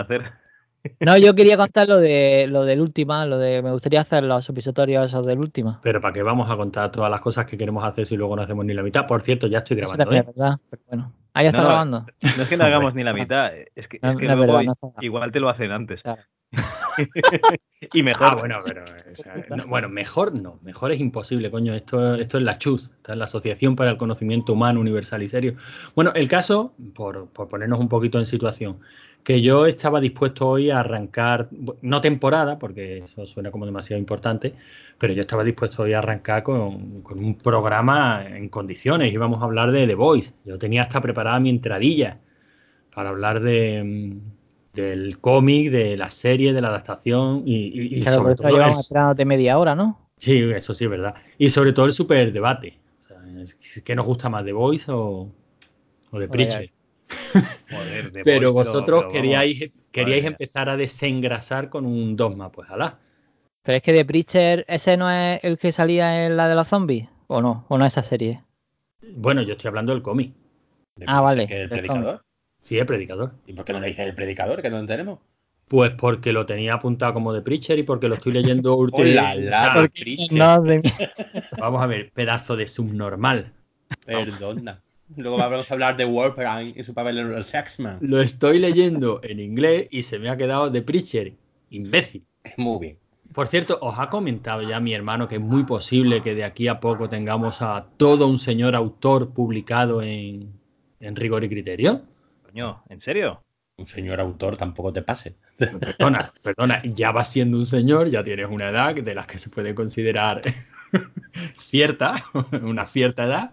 hacer. No, yo quería contar lo de lo del última, lo de me gustaría hacer los supositorios esos del última. Pero ¿para qué vamos a contar todas las cosas que queremos hacer si luego no hacemos ni la mitad? Por cierto, ya estoy Eso grabando. también ¿eh? es verdad, pero bueno. Ah, ya está No, grabando. No es que no hagamos ni la mitad, es que, No, es que no luego verdad, igual te lo hacen antes. Claro. y mejor. Ah, bueno, pero. o sea, no, bueno, mejor no. Mejor es imposible, coño. Esto, esto es la CHUS, la Asociación para el Conocimiento Humano Universal y Serio. Bueno, el caso, por, por ponernos un poquito en situación, que yo estaba dispuesto hoy a arrancar, no temporada, porque eso suena como demasiado importante, pero yo estaba dispuesto hoy a arrancar con, con un programa en condiciones. Íbamos a hablar de The Voice. Yo tenía hasta preparada mi entradilla para hablar de. mm, del cómic, de la serie, de la adaptación y, y- y Claro, por sobre todo llevamos el- esperándote media hora, ¿no? Sí, eso sí es verdad. Y sobre todo el super debate. O sea, ¿Qué nos gusta más, The Voice o, o The. Preacher? Joder, de Pero vosotros pero queríais, queríais mía. empezar a desengrasar con un dogma, pues alá. Pero es que The Preacher, ¿ese no es el que salía en la de los zombies? ¿O no? ¿O no esa serie? Bueno, yo estoy hablando del cómic. De- Ah, vale, ¿Que el predicador? Sí, el predicador. ¿Y por qué no le dices el predicador? Que no tenemos. Pues porque lo tenía apuntado como The Preacher y porque lo estoy leyendo de- Vamos a ver, pedazo de subnormal. Perdona. Luego vamos a hablar de Warpran y su papel en el Sexman. Lo estoy leyendo en inglés y se me ha quedado The Preacher. Imbécil. Muy bien. Por cierto, os ha comentado ya mi hermano que es muy posible que de aquí a poco tengamos a todo un señor autor publicado en, en rigor y criterio. Coño, ¿en serio? Un señor autor tampoco te pase. Perdona, perdona, ya vas siendo un señor, ya tienes una edad de las que se puede considerar cierta, una cierta edad.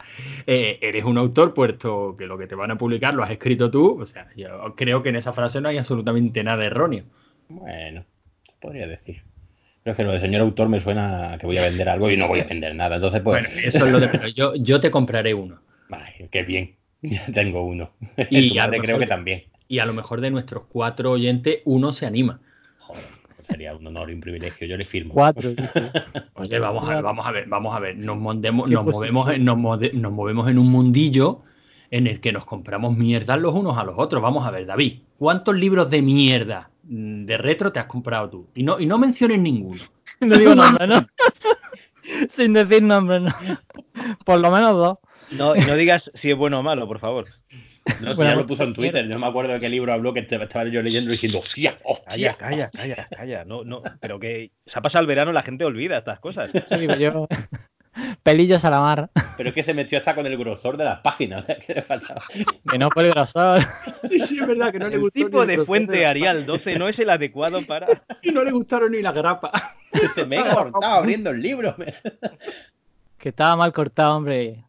Eh, eres un autor, puesto que lo que te van a publicar lo has escrito tú. O sea, yo creo que en esa frase no hay absolutamente nada erróneo. Bueno, podría decir. Pero es que lo de señor autor me suena a que voy a vender algo y no voy a vender nada. Entonces, pues. Bueno, eso es lo de menos. Yo, yo te compraré uno. Ay, qué bien. Ya tengo uno. Y a creo que también. Y a lo mejor de nuestros cuatro oyentes, uno se anima. Joder, sería un honor y un privilegio. Yo le firmo. Cuatro. Oye, vamos a ver, vamos a ver, vamos a ver. Nos, nos, movemos, en, nos movemos en un mundillo en el que nos compramos mierdas los unos a los otros. Vamos a ver, David, ¿cuántos libros de mierda mm, de retro te has comprado tú? Y no, y no menciones ninguno. No digo nombre, ¿no? Sin decir nombre, ¿no? Por lo menos dos. No, y no digas si es bueno o malo, por favor. No, si Bueno, ya lo puso en Twitter. No me acuerdo de qué libro habló que te- estaba yo leyendo y diciendo, hostia, hostia. Calla, calla, calla, calla. No, no, pero que se ha pasado el verano, la gente olvida estas cosas. Pero yo. Pelillos a la mar. Pero es que se metió hasta con el grosor de las páginas. que le faltaba. Que no por el grosor. Sí, sí, es verdad que no le El gustó tipo ni de fuente Arial 12 no es el adecuado para. Y no le gustaron ni las grapas. Dice, me he cortado abriendo el libro. Que estaba mal cortado, hombre.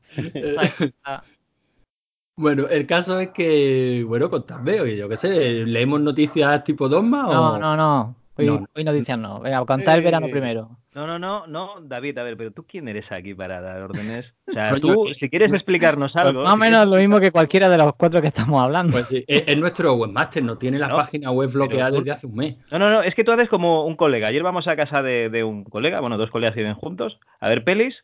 Bueno, el caso es que, bueno, contadme, oye, yo qué sé, leemos noticias tipo Dogma No, o... no, no. Hoy, No. hoy noticias no. Venga, contar el verano Eh. primero. No, no, no, no, David, a ver, pero tú quién eres aquí para dar órdenes? O sea, tú, si quieres explicarnos Pues algo. más o menos lo mismo que cualquiera de los cuatro que estamos hablando. Pues sí, es, es nuestro webmaster, no tiene la No, página web bloqueada tú- desde hace un mes. No, no, no, es que tú haces como un colega. Ayer vamos a casa de, de un colega, bueno, dos colegas que viven juntos, a ver pelis.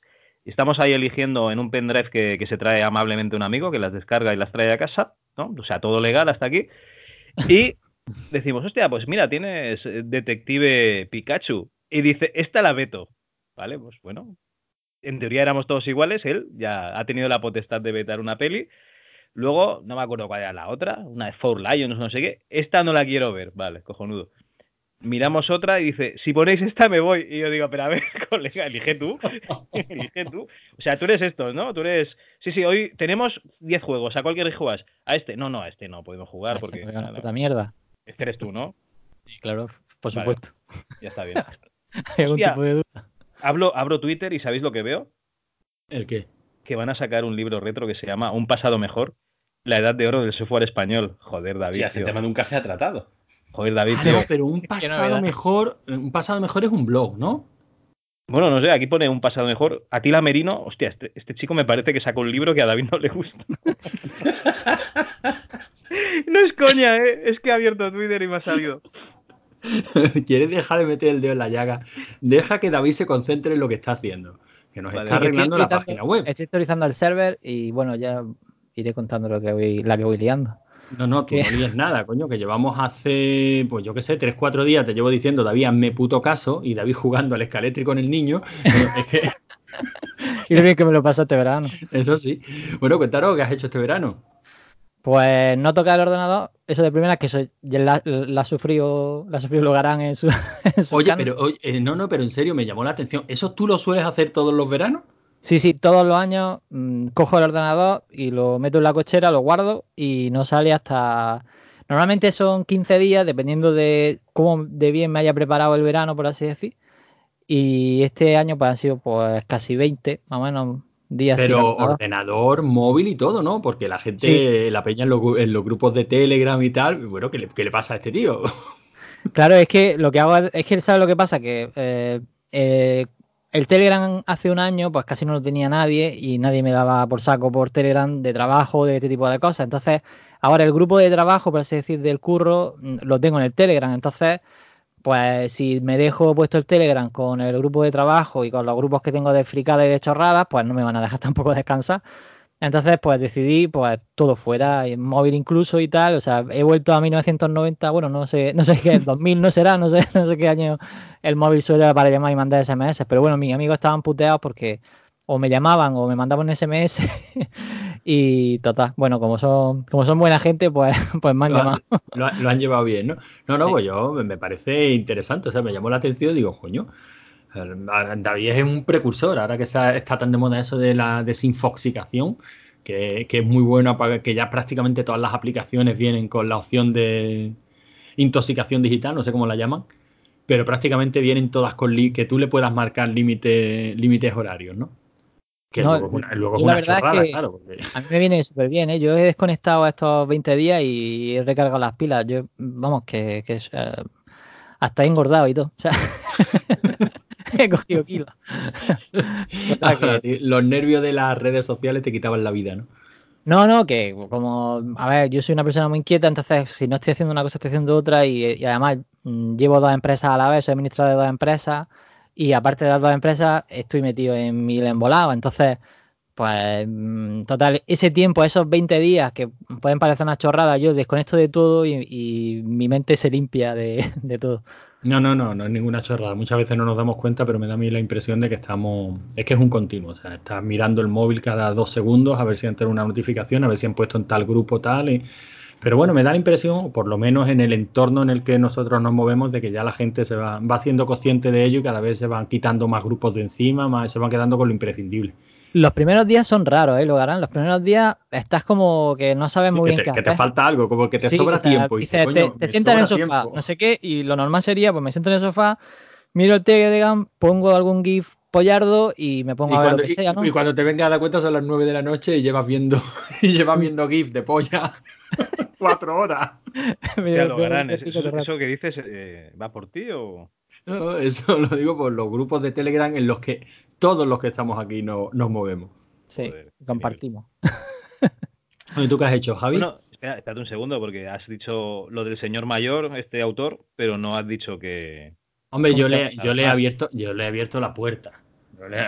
Estamos ahí eligiendo en un pendrive que, que se trae amablemente un amigo, que las descarga y las trae a casa, ¿no? O sea, todo legal hasta aquí. Y decimos, hostia, pues mira, tienes eh, Detective Pikachu. Y dice, esta la veto. Vale, pues bueno. En teoría éramos todos iguales, él ya ha tenido la potestad de vetar una peli. Luego, no me acuerdo cuál era la otra, una de Four Lions, no sé qué. Esta no la quiero ver, vale, cojonudo. Miramos otra y dice, si ponéis esta me voy. Y yo digo, pero a ver, colega, elige tú. elige tú. O sea, tú eres esto, ¿no? Tú eres... Sí, sí, hoy tenemos 10 juegos. ¿A cuál quieres jugar? A este. No, no, a este no podemos jugar Ay, porque... puta mierda. Este eres tú, ¿no? Sí, claro, por Vale. supuesto. Ya está bien. Hay algún tipo de duda. Hablo, abro Twitter y ¿sabéis lo que veo? ¿El qué? Que van a sacar un libro retro que se llama Un pasado mejor. La edad de oro del software español. Joder, David. Sí, ese tío. tema nunca se ha tratado. Joder, David. Ah, tío. no, pero un pasado mejor, un pasado mejor es un blog, ¿no? Bueno, no sé, aquí pone un pasado mejor. Atila Merino, hostia, este, este chico me parece que sacó un libro que a David no le gusta. no es coña, ¿eh? es que he abierto Twitter y me ha salido. ¿Quieres dejar de meter el dedo en la llaga? Deja que David se concentre en lo que está haciendo. Que nos Vale. está arreglando la página web. Estoy actualizando el server y bueno, ya iré contando lo que voy, la que voy liando. No, no, tú no líes nada, coño, que llevamos hace, pues yo qué sé, tres, cuatro días, te llevo diciendo, David, hazme puto caso, y David jugando al escaletri con el niño. y bien que me lo pasó este verano. Eso sí. Bueno, cuéntanos, ¿qué has hecho este verano? Pues no tocar el ordenador, eso de primera, que eso la, la, sufrió, la sufrió Logarán en su, en su Oye, pero oye, eh, no, no, pero en serio me llamó la atención. ¿Eso tú lo sueles hacer todos los veranos? Sí, sí, todos los años mmm, cojo el ordenador y lo meto en la cochera, lo guardo y no sale hasta... Normalmente son 15 días, dependiendo de cómo de bien me haya preparado el verano, por así decir. Y este año pues han sido pues casi 20, más o menos, días. Pero ordenador, móvil y todo, ¿no? Porque la gente, sí. la peña en los, en los, grupos de Telegram y tal, bueno, ¿qué le, qué le pasa a este tío? Claro, es que lo que hago es que, ¿sabes lo que pasa? Que eh, eh, el Telegram hace un año, pues casi no lo tenía nadie y nadie me daba por saco por Telegram de trabajo, de este tipo de cosas. Entonces, ahora el grupo de trabajo, por así decir, del curro, lo tengo en el Telegram. Entonces, pues si me dejo puesto el Telegram con el grupo de trabajo y con los grupos que tengo de fricadas y de chorradas, pues no me van a dejar tampoco descansar. Entonces, pues decidí, pues todo fuera, móvil incluso y tal. O sea, he vuelto a 1990, bueno, no sé, no sé qué, 2000 no será, no sé, no sé qué año el móvil suele para llamar y mandar SMS. Pero bueno, mis amigos estaban puteados porque o me llamaban o me mandaban un SMS y total, bueno, como son, como son buena gente, pues, pues me han lo, llamado. Lo, lo, han llevado bien, ¿no? No, no, sí. pues yo me parece interesante, o sea, me llamó la atención y digo, coño, David es un precursor, ahora que está, está tan de moda eso de la desinfoxicación, que, que, es muy bueno para que ya prácticamente todas las aplicaciones vienen con la opción de intoxicación digital, no sé cómo la llaman, pero prácticamente vienen todas con que tú le puedas marcar límite, límites horarios, ¿no? Que no, luego es una, luego es una chorrada, es que claro. Porque... A mí me viene súper bien, ¿eh? Yo he desconectado estos 20 días y he recargado las pilas. Yo, vamos, que, que hasta he engordado y todo. O sea, he cogido kilos. Los nervios de las redes sociales te quitaban la vida, ¿no? No, no, que como, a ver, yo soy una persona muy inquieta, entonces si no estoy haciendo una cosa, estoy haciendo otra y, y además mmm, llevo dos empresas a la vez, soy administrador de dos empresas y aparte de las dos empresas estoy metido en mil embolados, entonces, pues, mmm, total, ese tiempo, esos 20 días que pueden parecer una chorrada, yo desconecto de todo y, y mi mente se limpia de, de todo. No, no, no, no es ninguna chorrada. Muchas veces no nos damos cuenta, pero me da a mí la impresión de que estamos. Es que es un continuo. O sea, estás mirando el móvil cada dos segundos a ver si entra una notificación, a ver si han puesto en tal grupo tal. Y... Pero bueno, me da la impresión, por lo menos en el entorno en el que nosotros nos movemos, de que ya la gente se va, va haciendo consciente de ello y cada vez se van quitando más grupos de encima, más se van quedando con lo imprescindible. Los primeros días son raros, ¿eh? Lo harán. Los primeros días estás como que no sabes sí, muy que bien te, qué que hacer. te falta algo, como que te sí, sobra o sea, tiempo. Y dices, te, te sientas en el sofá, tiempo. no sé qué, y lo normal sería, pues me siento en el sofá, miro el Telegram, pongo algún GIF pollardo y me pongo y a ver cuando, lo que sea, ¿no? Y, cuando te vengas a dar cuenta son las 9 de la noche y llevas viendo, y llevas viendo GIF de polla cuatro horas. Ya lo harán. ¿Eso, ¿Eso, que dices eh, va por ti o...? No, eso lo digo por los grupos de Telegram en los que todos los que estamos aquí no, nos movemos. Sí, Joder, compartimos. ¿Y tú qué has hecho, Javi? Bueno, espera, espérate un segundo, porque has dicho lo del señor mayor, este autor, pero no has dicho que. Hombre, yo le, yo le he abierto, yo le he abierto la puerta.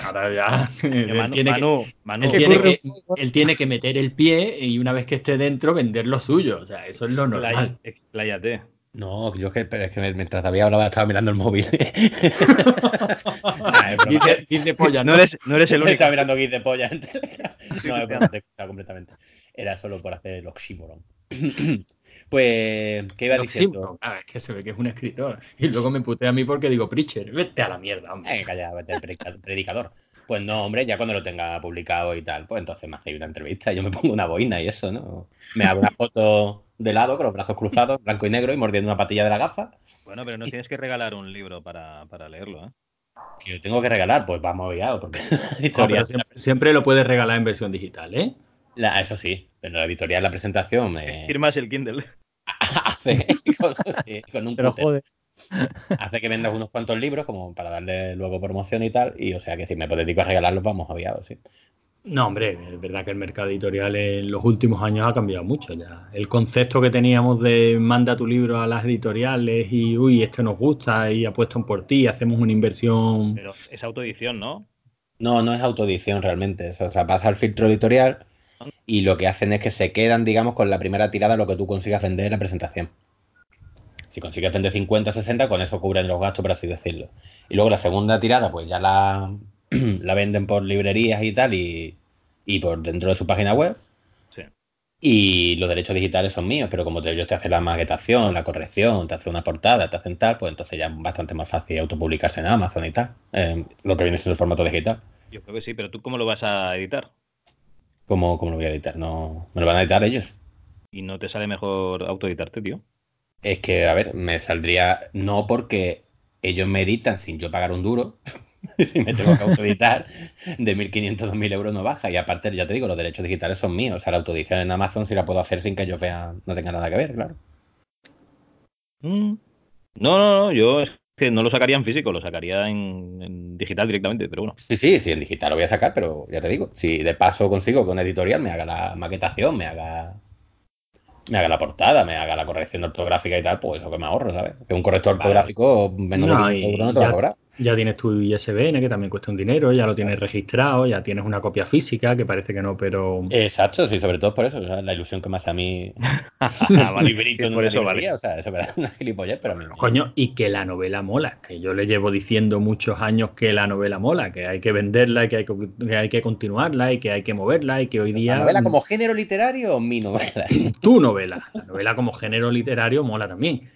Ahora ya. él, Manu, tiene Manu, que, Manu, él, tiene que, él, tiene que, meter el pie y una vez que esté dentro vender lo suyo. O sea, eso es lo normal. Expláyate. No, yo es que, pero es que mientras David hablaba estaba mirando el móvil. dice, dice polla, ¿no? No eres, no eres el único. Estaba mirando GIF de polla. No, es broma, te completamente. Era solo por hacer el oxímoron. Pues, ¿qué iba diciendo? Ah, es que se ve que es un escritor. Y luego me putea a mí porque digo, Preacher, vete a la mierda, hombre. Eh, calla, vete al predicador. Pues no, hombre, ya cuando lo tenga publicado y tal, pues entonces me hacéis una entrevista y yo me pongo una boina y eso, ¿no? Me hago una foto de lado con los brazos cruzados, blanco y negro y mordiendo una patilla de la gafa. Bueno, pero no tienes que regalar un libro para, para leerlo, ¿eh? Que yo tengo que regalar, pues vamos guiado, porque la editorial... No, siempre, siempre, lo puedes regalar en versión digital, ¿eh? La, eso sí, pero la editorial, la presentación... Me... Firmas el Kindle. hace con, con un Pero joder. hace que vendas unos cuantos libros como para darle luego promoción y tal y o sea que si me dedico a regalarlos vamos aviados sí no hombre es verdad que el mercado editorial en los últimos años ha cambiado mucho ya el concepto que teníamos de manda tu libro a las editoriales y uy este nos gusta y apuestan por ti hacemos una inversión pero es autoedición no no no es autoedición realmente o sea pasa al filtro editorial y lo que hacen es que se quedan, digamos, con la primera tirada lo que tú consigas vender en la presentación. Si consigues vender 50 60, con eso cubren los gastos, por así decirlo. Y luego la segunda tirada, pues ya la, la venden por librerías y tal, y, y por dentro de su página web. Sí. Y los derechos digitales son míos, pero como te- ellos te hacen la maquetación, la corrección, te hacen una portada, te hacen tal, pues entonces ya es bastante más fácil autopublicarse en Amazon y tal. eh, lo que viene siendo el formato digital. Yo creo que sí, pero ¿tú cómo lo vas a editar? ¿Cómo, cómo lo voy a editar? No, me lo van a editar ellos. Y no te sale mejor autoeditarte, tío. Es que, a ver, me saldría no porque ellos me editan sin yo pagar un duro. si me tengo que autoeditar, de 1.500 a 2.000 euros no baja. Y aparte, ya te digo, los derechos digitales son míos. O sea, la autoedición en Amazon sí la puedo hacer sin que ellos vean, no tenga nada que ver, claro. Mm. No, no, no, yo es que no lo sacaría en físico, lo sacaría en, en digital directamente, pero bueno. Sí, sí, sí, en digital lo voy a sacar, pero ya te digo, si de paso consigo que un editorial me haga la maquetación, me haga me haga la portada, me haga la corrección ortográfica y tal, pues eso que me ahorro, ¿sabes? Que un corrector Vale. ortográfico menos No, de y 500 euros no te va a cobrar. Ya tienes tu ISBN, que también cuesta un dinero, ya lo tienes registrado, ya tienes una copia física, que parece que no, pero... Exacto, sí, sobre todo por eso, o sea, la ilusión que me hace a mí. Vale, librito por eso librería, o sea, eso es una gilipollez, pero a mí Coño, y que la novela mola, que yo le llevo diciendo muchos años que la novela mola, que hay que venderla y que hay que, que hay que continuarla y que hay que moverla y que hoy día... ¿La novela como género literario o mi novela? Tu novela, la novela como género literario mola también,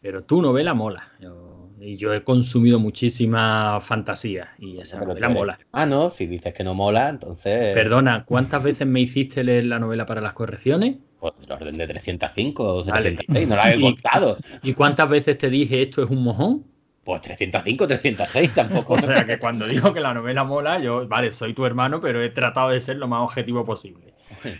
pero tu novela mola. Yo- y yo he consumido muchísima fantasía y esa Pero tú novela mola. Ah, no, si dices que no mola, entonces... Perdona, ¿cuántas veces me hiciste leer la novela para las correcciones? Pues el orden de 305 o Vale. 306, no la he contado. ¿Y cuántas veces te dije esto es un mojón? Pues 305, 306 tampoco. O sea que cuando digo que la novela mola, yo, vale, soy tu hermano, pero he tratado de ser lo más objetivo posible.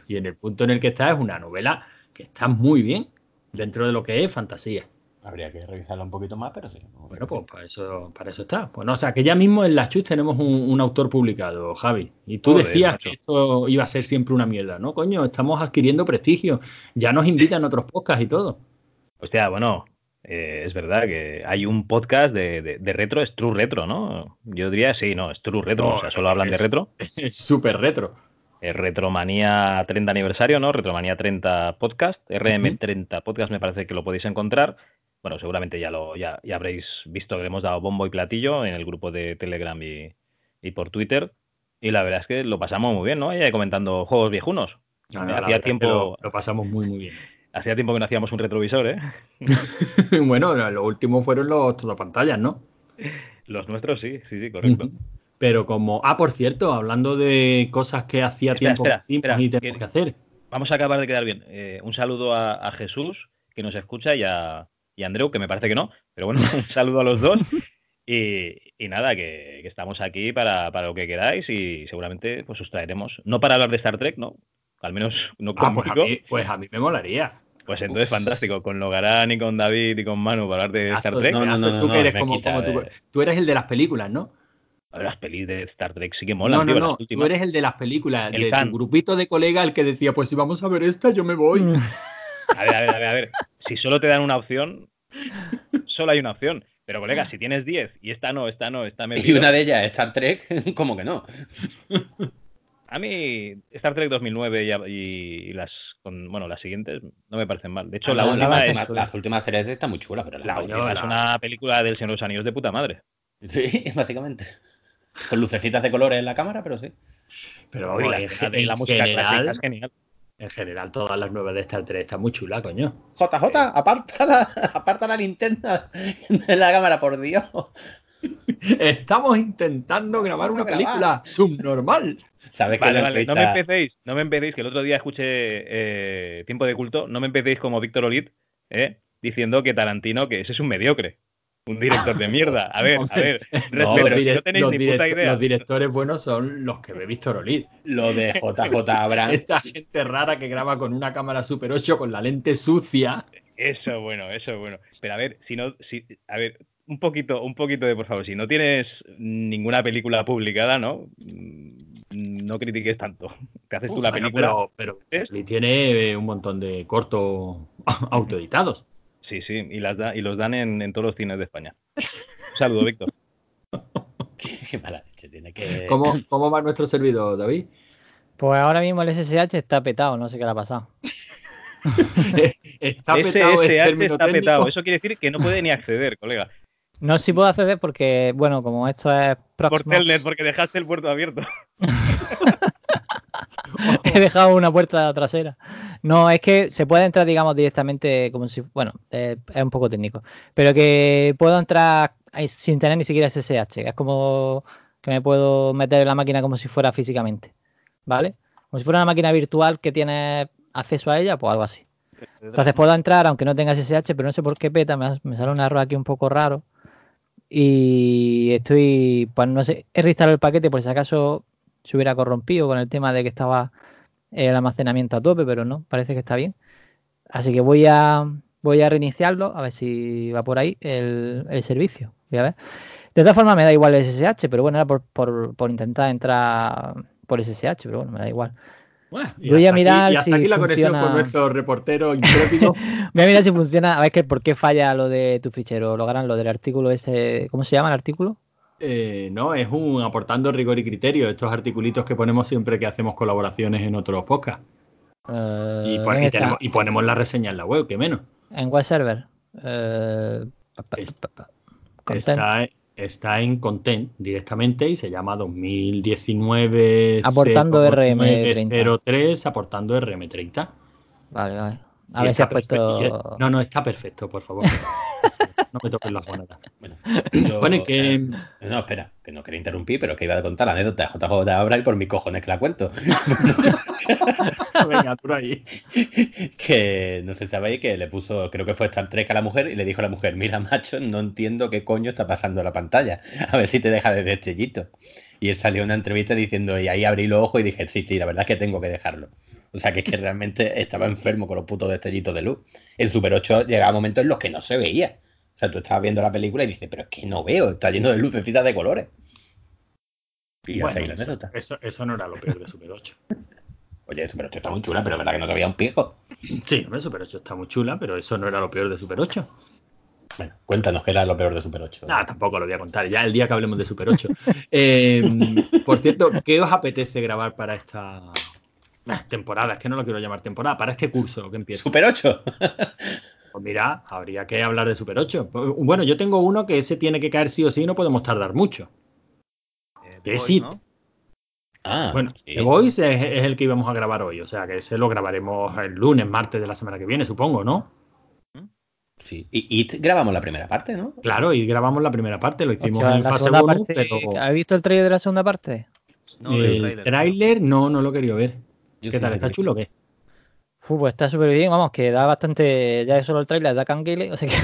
Y en el punto en el que está es una novela que está muy bien dentro de lo que es fantasía. Habría que revisarla un poquito más, pero sí. Bueno, pues para eso, para eso está. Pues no, o sea, que ya mismo en la Chus tenemos un, un autor publicado, Javi. Y tú Joder, decías macho. que esto iba a ser siempre una mierda, ¿no? Coño, estamos adquiriendo prestigio. Ya nos invitan a otros podcasts y todo. Hostia, bueno, eh, es verdad que hay un podcast de, de- de retro, es True Retro, ¿no? Yo diría sí, no, es True Retro, No, o sea, solo hablan de retro. Es súper retro. Es Retromanía 30 aniversario, ¿no? Retromanía 30 podcast, RM30 podcast me parece que lo podéis encontrar. Bueno, seguramente ya lo ya, ya habréis visto que le hemos dado bombo y platillo en el grupo de Telegram y, y por Twitter. Y la verdad es que lo pasamos muy bien, ¿no? Ahí comentando juegos viejunos. No, no, la hacía tiempo Lo, lo pasamos muy, muy bien. hacía tiempo que no hacíamos un retrovisor, ¿eh? bueno, lo último fueron los todopantallas, ¿no? Los nuestros sí, sí, sí, correcto. Pero como. Ah, por cierto, hablando de cosas que hacía Espera, tiempo espera, que espera, y tenemos que- que hacer. Vamos a acabar de quedar bien. Eh, un saludo a, a Jesús, que nos escucha, y a, y Andreu, que me parece que no, pero bueno, un saludo a los dos. Y, y nada, que, que estamos aquí para, para lo que queráis y seguramente pues os traeremos, no para hablar de Star Trek, ¿no? Al menos no Ah, pues a, conmigo. mí, pues a mí me molaría. Pues entonces fantástico, con Logarán y con David y con Manu para hablar de Star Trek. No, no, no, tú que eres como, tú, de- tú eres el de las películas, ¿no? A ver, Las pelis de Star Trek sí que molan, no, no, tío, no. Tú eres el de las películas, El de fan. tu grupito de colega, el que decía, pues si vamos a ver esta, yo me voy. A ver, a ver, a ver, a ver. Si solo te dan una opción, solo hay una opción. Pero colega, si tienes 10 y esta no, esta no, esta me Y una de ellas, Star Trek, como que no. A mí Star Trek 2009 y, y- y las con, bueno las siguientes no me parecen mal. De hecho, Ah, la no, última la es última- las últimas series están muy chulas, pero la las última es la- una película del Señor de los Anillos de puta madre. Sí, básicamente. Con lucecitas de colores en la cámara, pero sí. Pero Y la, la música clásica es genial. En general, todas las nuevas de Star Trek están muy chulas, coño. JJ, aparta la, aparta la linterna de la cámara, por Dios. Estamos intentando grabar una Grabar. película subnormal. ¿Sabes Vale, vale, no me empecéis, no me empecéis, que el otro día escuché eh, Tiempo de Culto, no me empecéis como Víctor Olid, ¿eh? diciendo que Tarantino, que ese es un mediocre, un director de mierda. A ver, a ver, No, los, direct- no tenéis los ni puta idea. los directores buenos son los que ve Víctor Olid. Lo de JJ Abrams. Esta gente rara que graba con una cámara Super 8 con la lente sucia. Eso bueno, eso bueno. Pero a ver, si no, si, a ver, un poquito, un poquito de por favor, si no tienes ninguna película publicada, ¿no? Mm, No critiques tanto. Te haces tú la película. pero, pero ¿Es? Olid tiene eh, un montón de cortos autoeditados. Sí, sí, y, las da- y los dan en, en todos los cines de España. Un saludo, Víctor. Qué mala leche tiene que. ¿Cómo, ¿Cómo va nuestro servidor, David? Pues ahora mismo el SSH está petado, no sé qué le ha pasado. está petado es SSH término está técnico. petado. Eso quiere decir que no puede ni acceder, colega. No si puedo acceder porque, bueno, como esto es Por Telnet, porque dejaste el puerto abierto. He dejado una puerta trasera. No, es que se puede entrar, digamos, directamente como si, bueno, eh, es un poco técnico, pero que puedo entrar sin tener ni siquiera SSH, que es como que me puedo meter en la máquina como si fuera físicamente, ¿vale? Como si fuera una máquina virtual que tiene acceso a ella, pues algo así. Entonces puedo entrar aunque no tenga SSH, pero no sé por qué peta, me, me sale un error aquí un poco raro. Y estoy, pues no sé, he reinstalado el paquete por si acaso se hubiera corrompido con el tema de que estaba el almacenamiento a tope, pero no, parece que está bien. Así que voy a voy a reiniciarlo, a ver si va por ahí el, el servicio. Voy a ver. De todas formas me da igual el SSH, pero bueno, era por, por, por intentar entrar por SSH, pero bueno, me da igual. Bueno, y Voy a hasta aquí- mirar y hasta si aquí la conexión con nuestro reportero intrépido. Voy a mirar si funciona, a ver que por qué falla lo de tu fichero, Logran, lo del artículo ese, ¿cómo se llama el artículo? Eh, no, es un aportando rigor y criterio, estos articulitos que ponemos siempre que hacemos colaboraciones en otros podcasts. Eh, Y, pon- ¿dónde y está? tenemos- y ponemos la reseña en la web, que menos. En web server. Eh, pa, pa, Es- pa, pa. Content. Está, está en Content directamente y se llama 2019 Aportando RM30. 03 aportando RM30. Vale, vale. A ver si está has puesto. perfecto. No, no, está perfecto, por favor. no me toques las gonadas. Bueno, yo- Bueno, y que- eh, no, espera, que no quería interrumpir, pero que iba a contar la anécdota de JJ de Abra y por mis cojones que la cuento. Venga, tú ahí. que no sé si sabéis que le puso, creo que fue Star Trek a la mujer y le dijo a la mujer, mira macho, no entiendo qué coño está pasando en la pantalla. A ver si te deja de destellito. Y él salió una entrevista diciendo, y ahí abrí los ojos y dije, sí, sí, la verdad es que tengo que dejarlo. O sea, que es que realmente estaba enfermo con los putos destellitos de luz. El Super 8 llegaba momentos en los que no se veía. O sea, tú estabas viendo la película y dices, pero es que no veo, está lleno de lucecitas de colores. Y Bueno, la eso, anécdota. eso, eso no era lo peor de Super 8. Oye, el Super 8 está muy chula, pero es verdad que no se veía un pico. Sí, hombre, Super 8 está muy chula, pero eso no era lo peor de Super 8. Bueno, cuéntanos qué era lo peor de Super 8. Nada, tampoco lo voy a contar, ya el día que hablemos de Super 8. Eh, por cierto, ¿qué os apetece grabar para esta temporada? Es que no lo quiero llamar temporada, para este curso que empieza. ¿Super 8? Pues mira, habría que hablar de Super 8. Bueno, yo tengo uno que ese tiene que caer sí o sí, no podemos tardar mucho. Eh, Que sí. ¿no? Ah, Bueno, sí. The Voice es, es el que íbamos a grabar hoy, o sea que ese lo grabaremos el lunes, martes de la semana que viene, supongo, ¿no? Sí. Y, grabamos la primera parte, ¿no? Claro, y grabamos la primera parte, lo hicimos Hostia, en la fase segunda 1, parte- pero ¿Has visto el trailer de la segunda parte? No, el tráiler. tráiler no, no lo querido ver. Yo ¿Qué tal? ¿Está chulo o qué? Uf, pues está súper bien, vamos, que da bastante. Ya solo el trailer da canguile, o sea que.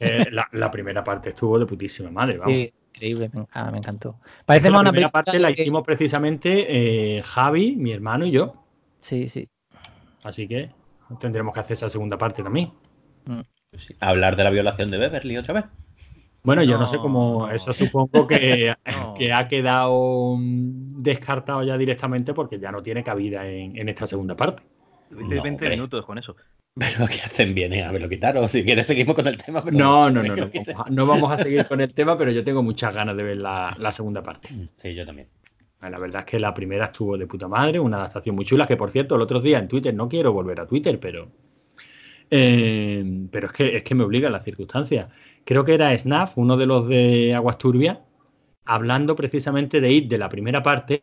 Eh, la, la primera parte estuvo de putísima madre, vamos. Sí, increíble, me, ah, me encantó. Es Parece que más la una primera parte la que- hicimos precisamente eh, Javi, mi hermano y yo. Sí, sí. Así que tendremos que hacer esa segunda parte también. Sí. Hablar de la violación de Beverly otra vez. Bueno, yo no, sé cómo. no. Eso supongo que, No. que ha quedado mm, descartado ya directamente porque ya no tiene cabida en, en esta segunda parte. Tuviste No, 20 hombre. minutos con eso. Pero que hacen bien en haberlo quitado. Si quieres, seguimos con el tema. Pero No, no, no, no. lo. Vamos a, no vamos a seguir con el tema, pero yo tengo muchas ganas de ver la, la segunda parte. Sí, yo también. La verdad es que la primera estuvo de puta madre, una adaptación muy chula, que por cierto, el otro día en Twitter, no quiero volver a Twitter, pero. Eh, pero es que, es que me obliga las circunstancias. Creo que era Snaf, uno de los de Aguas Turbias, hablando precisamente de IT de la primera parte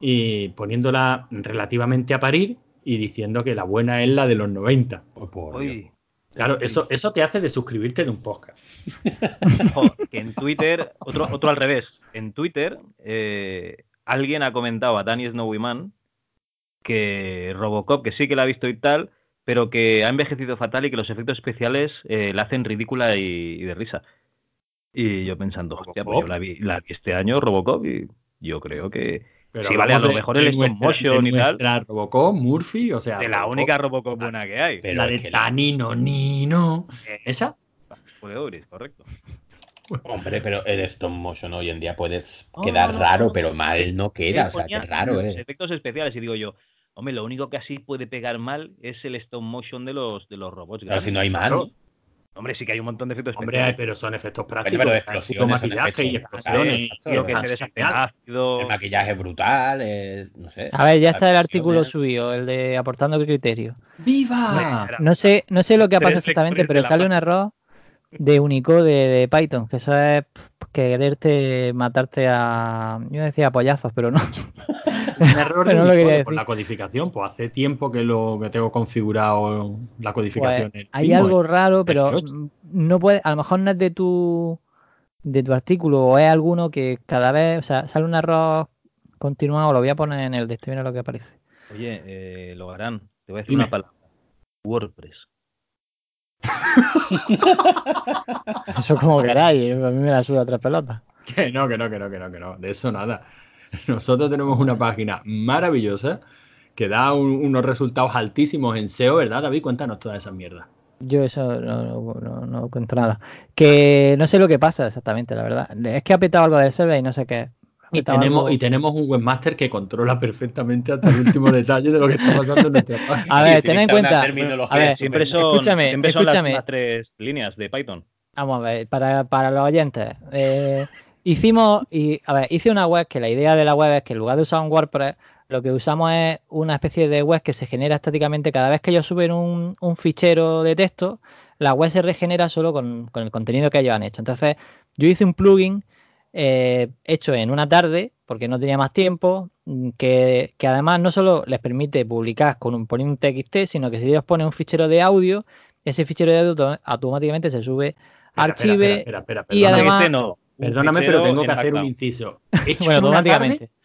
y poniéndola relativamente a parir y diciendo que la buena es la de los 90. Pues por Dios. Claro, eso, eso te hace de suscribirte de un podcast. en Twitter, otro, otro al revés. En Twitter, eh, alguien ha comentado a Danny Snowyman que Robocop, que sí que la ha visto y tal, pero que ha envejecido fatal y que los efectos especiales eh, la hacen ridícula y, y de risa. Y yo pensando, hostia, pues yo la vi, la vi este año, Robocop, y yo creo que Pero Sí, vale, a lo mejor el stop motion y tal. nuestra Robocop, Murphy, o sea, de la Robocop, única Robocop buena que hay. Pero la de que la- Tanino Nino. Eh, ¿Esa? Euris, correcto. Hombre, pero el stop motion hoy en día puede quedar no, no, raro, no. pero mal no queda. Él O sea, ponía que raro, los ¿eh? efectos especiales y digo yo, hombre, lo único que así puede pegar mal es el stop motion de los de los robots. Claro, si no hay. Claro. Hombre, sí que hay un montón de efectos Hombre, especiales. pero son efectos prácticos. pero explosiones, maquillaje y explosiones. y que ácido. El maquillaje brutal, no sé. A ver, ya está el artículo subido, el de aportando criterio. ¡Viva! No sé, no sé lo que ha pasado exactamente, pero sale un error de Unicode de, de Python, que eso es quererte matarte a. Yo decía a pollazos, pero no. Un error de no lo por la codificación. Pues hace tiempo que lo que tengo configurado la codificación. Pues, hay algo raro, pero 18. no puede, a lo mejor no es de tu de tu artículo o es alguno que cada vez, o sea, sale un error continuado, lo voy a poner en el de este, mira lo que aparece. Oye, eh, lo harán. Te voy a decir Dime. una palabra. WordPress. Eso como queráis, a mí me la suda tres pelotas. Que no, que no, que no, que no, que no. De eso nada. Nosotros tenemos una página maravillosa que da un- unos resultados altísimos en SEO, ¿verdad, David? Cuéntanos todas esas mierdas. Yo eso no, no, no- no cuento nada. Que no sé lo que pasa exactamente, la verdad. Es que ha petado algo del server y no sé qué. Y tenemos, algo- y tenemos un webmaster que controla perfectamente hasta el último detalle de lo que está pasando en nuestra página. A ver, ten en cuenta. A ver, Siempre son, escúchame, siempre son las- escúchame. Las, tres líneas de Python. Vamos a ver, para, para los oyentes. eh, hicimos, y, a ver, hice una web que la idea de la web es que en lugar de usar un WordPress, lo que usamos es una especie de web que se genera estáticamente cada vez que ellos suben un, un fichero de texto, la web se regenera solo con, con el contenido que ellos han hecho. Entonces, yo hice un plugin eh, hecho en una tarde, porque no tenía más tiempo, mm, que, que además no solo les permite publicar con un, poniendo un TXT, sino que si ellos ponen un fichero de audio, ese fichero de audio auto- automáticamente se sube Espera, archive espera, espera, espera, y además- no, Perdóname, pero tengo que hacer un inciso. Hecho Bueno, automáticamente. tarde-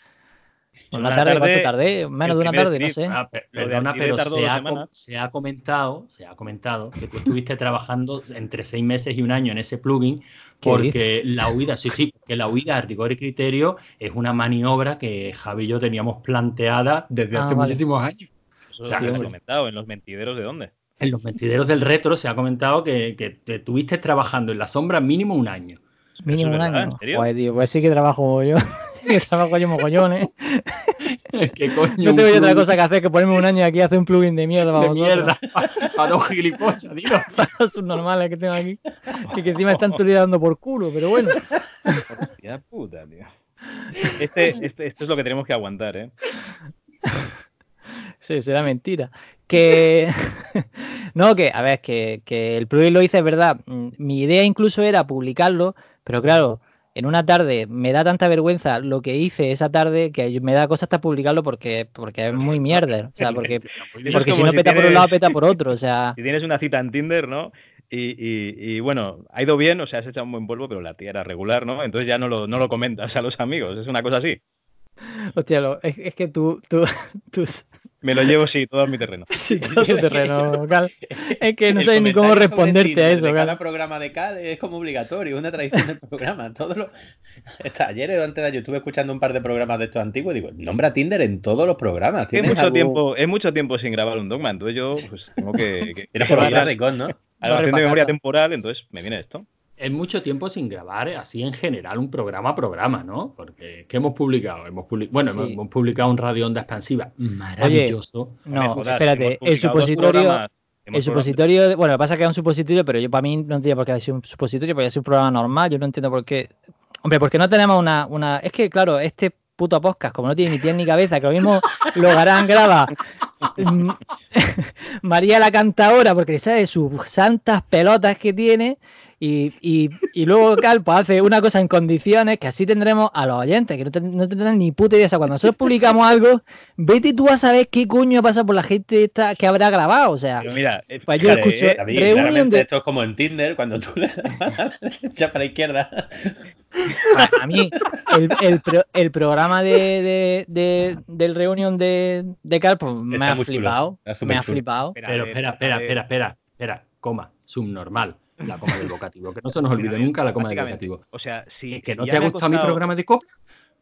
Una una tarde, ¿cuánto tarde, tardé? Menos de una tarde, no sé. Ah, per- perdona, pero se ha, se ha comentado, se ha comentado que tú estuviste trabajando entre seis meses y un año en ese plugin ¿Qué porque la huida, sí, sí, porque la huida a rigor y criterio es una maniobra que Javi y yo teníamos planteada desde Ah, hace vale. muchísimos años. Eso O sea, lo he sí. comentado. ¿En los mentideros de dónde? En los mentideros del retro se ha comentado que, que te estuviste trabajando en la sombra mínimo un año. Mínimo ¿Eso un año. Joder, tío, pues sí que trabajo yo. que trabajo yo mogollones. ¿Qué coño? No tengo yo otra cosa que hacer que ponerme un año aquí a hacer un plugin de mierda para de vosotros, mierda para dos gilipollas, dilo. para los subnormales que tengo aquí. Y que encima están todo el día dando por culo, pero bueno. Hostia puta, tío. Este, este, esto es lo que tenemos que aguantar, ¿eh? Sí, será mentira. Que. no, que, a ver, que, que el plugin lo hice, es verdad. Mm, Mi idea incluso era publicarlo, pero claro, en una tarde me da tanta vergüenza lo que hice esa tarde que me da cosa hasta publicarlo porque, porque es muy mierda. O sea, porque, Eso es porque si no peta por un lado, peta por otro. O sea, Si tienes una cita en Tinder, ¿no? Y, y- y, bueno, ha ido bien, o sea, has echado un buen polvo, pero la tía era regular, ¿no? Entonces ya no lo, no lo comentas a los amigos, es una cosa así. hostia, lo- es, es que tú, tú, tus, Me lo llevo, sí, todo a mi terreno. sí, todo tu terreno, Cal. Es que no El sé ni cómo responderte a eso, de Cal. cada programa de Cal es como obligatorio, una tradición del programa. Todo lo... Ayer o antes de ayer estuve escuchando un par de programas de estos antiguos y digo, nombra Tinder en todos los programas. Es ¿Tienes mucho, algún- tiempo, es mucho tiempo sin grabar un dogma, entonces yo pues, tengo que... que Era por va los a- ¿no? Grabación de memoria temporal, entonces me viene esto. Es mucho tiempo sin grabar eh, así en general un programa a programa, ¿no? Porque ¿qué hemos publicado? Hemos publi- bueno, Sí. hemos, publicado un radio onda expansiva maravilloso. No jodas, espérate, el supositorio... El supositorio, de- bueno, lo que pasa es que es un supositorio, pero yo para mí no tendría por qué sido un supositorio, porque es un programa normal, yo no entiendo por qué. Hombre, porque no tenemos una, una. Es que, claro, este puto podcast, como no tiene ni pie ni cabeza, que lo mismo lo harán graba mm, María la cantadora, porque sabe sus santas pelotas que tiene. Y, y, y luego Cal pues, hace una cosa en condiciones que así tendremos a los oyentes, que no, ten- no tendrán ni puta idea. O sea, cuando nosotros publicamos algo, vete tú a saber qué coño pasa por la gente esta que habrá grabado. O sea, Pero mira, eh, Pues yo fíjate, escucho- eh, David, Reunión de- esto es como en Tinder, cuando tú le das para la izquierda. a, a mí el, el pro- el programa de, de- de- del reunión de, de Cal pues, me Está ha flipado. Me ha flipado. Pero espera, espera, espera, espera, espera, coma, subnormal, la coma del vocativo, que no se nos olvide nunca la coma del vocativo. O sea, si, ¿Que, que no te ha gustado mi programa de copla?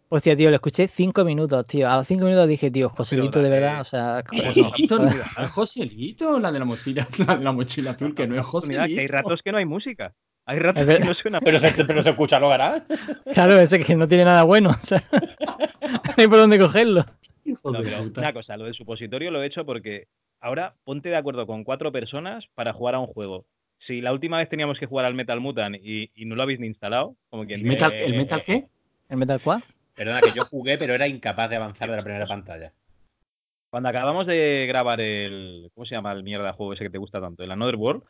Hostia, tío, lo escuché cinco minutos, tío. A los cinco minutos dije, tío, Joselito, de verdad. O sea, Joselito, no, Joselito, la de la mochila, la de la mochila azul, que no es Mira, que hay Joselito. ratos que no hay música. Hay ratos que no suena Pero se, pero se escucha lo hará. Claro, ese que no tiene nada bueno. O sea, no hay por dónde cogerlo. Hijo No, de pero puta. una cosa, lo del supositorio lo he hecho porque ahora ponte de acuerdo con cuatro personas para jugar a un juego. Si la última vez teníamos que jugar al Metal Mutant y, y no lo habéis ni instalado, como quien ¿El Metal, dice, ¿El Metal qué? ¿El Metal Quad? Perdona, que yo jugué, pero era incapaz de avanzar de la primera pantalla. Cuando acabamos de grabar el. ¿Cómo se llama el mierda de juego ese que te gusta tanto? El Another World.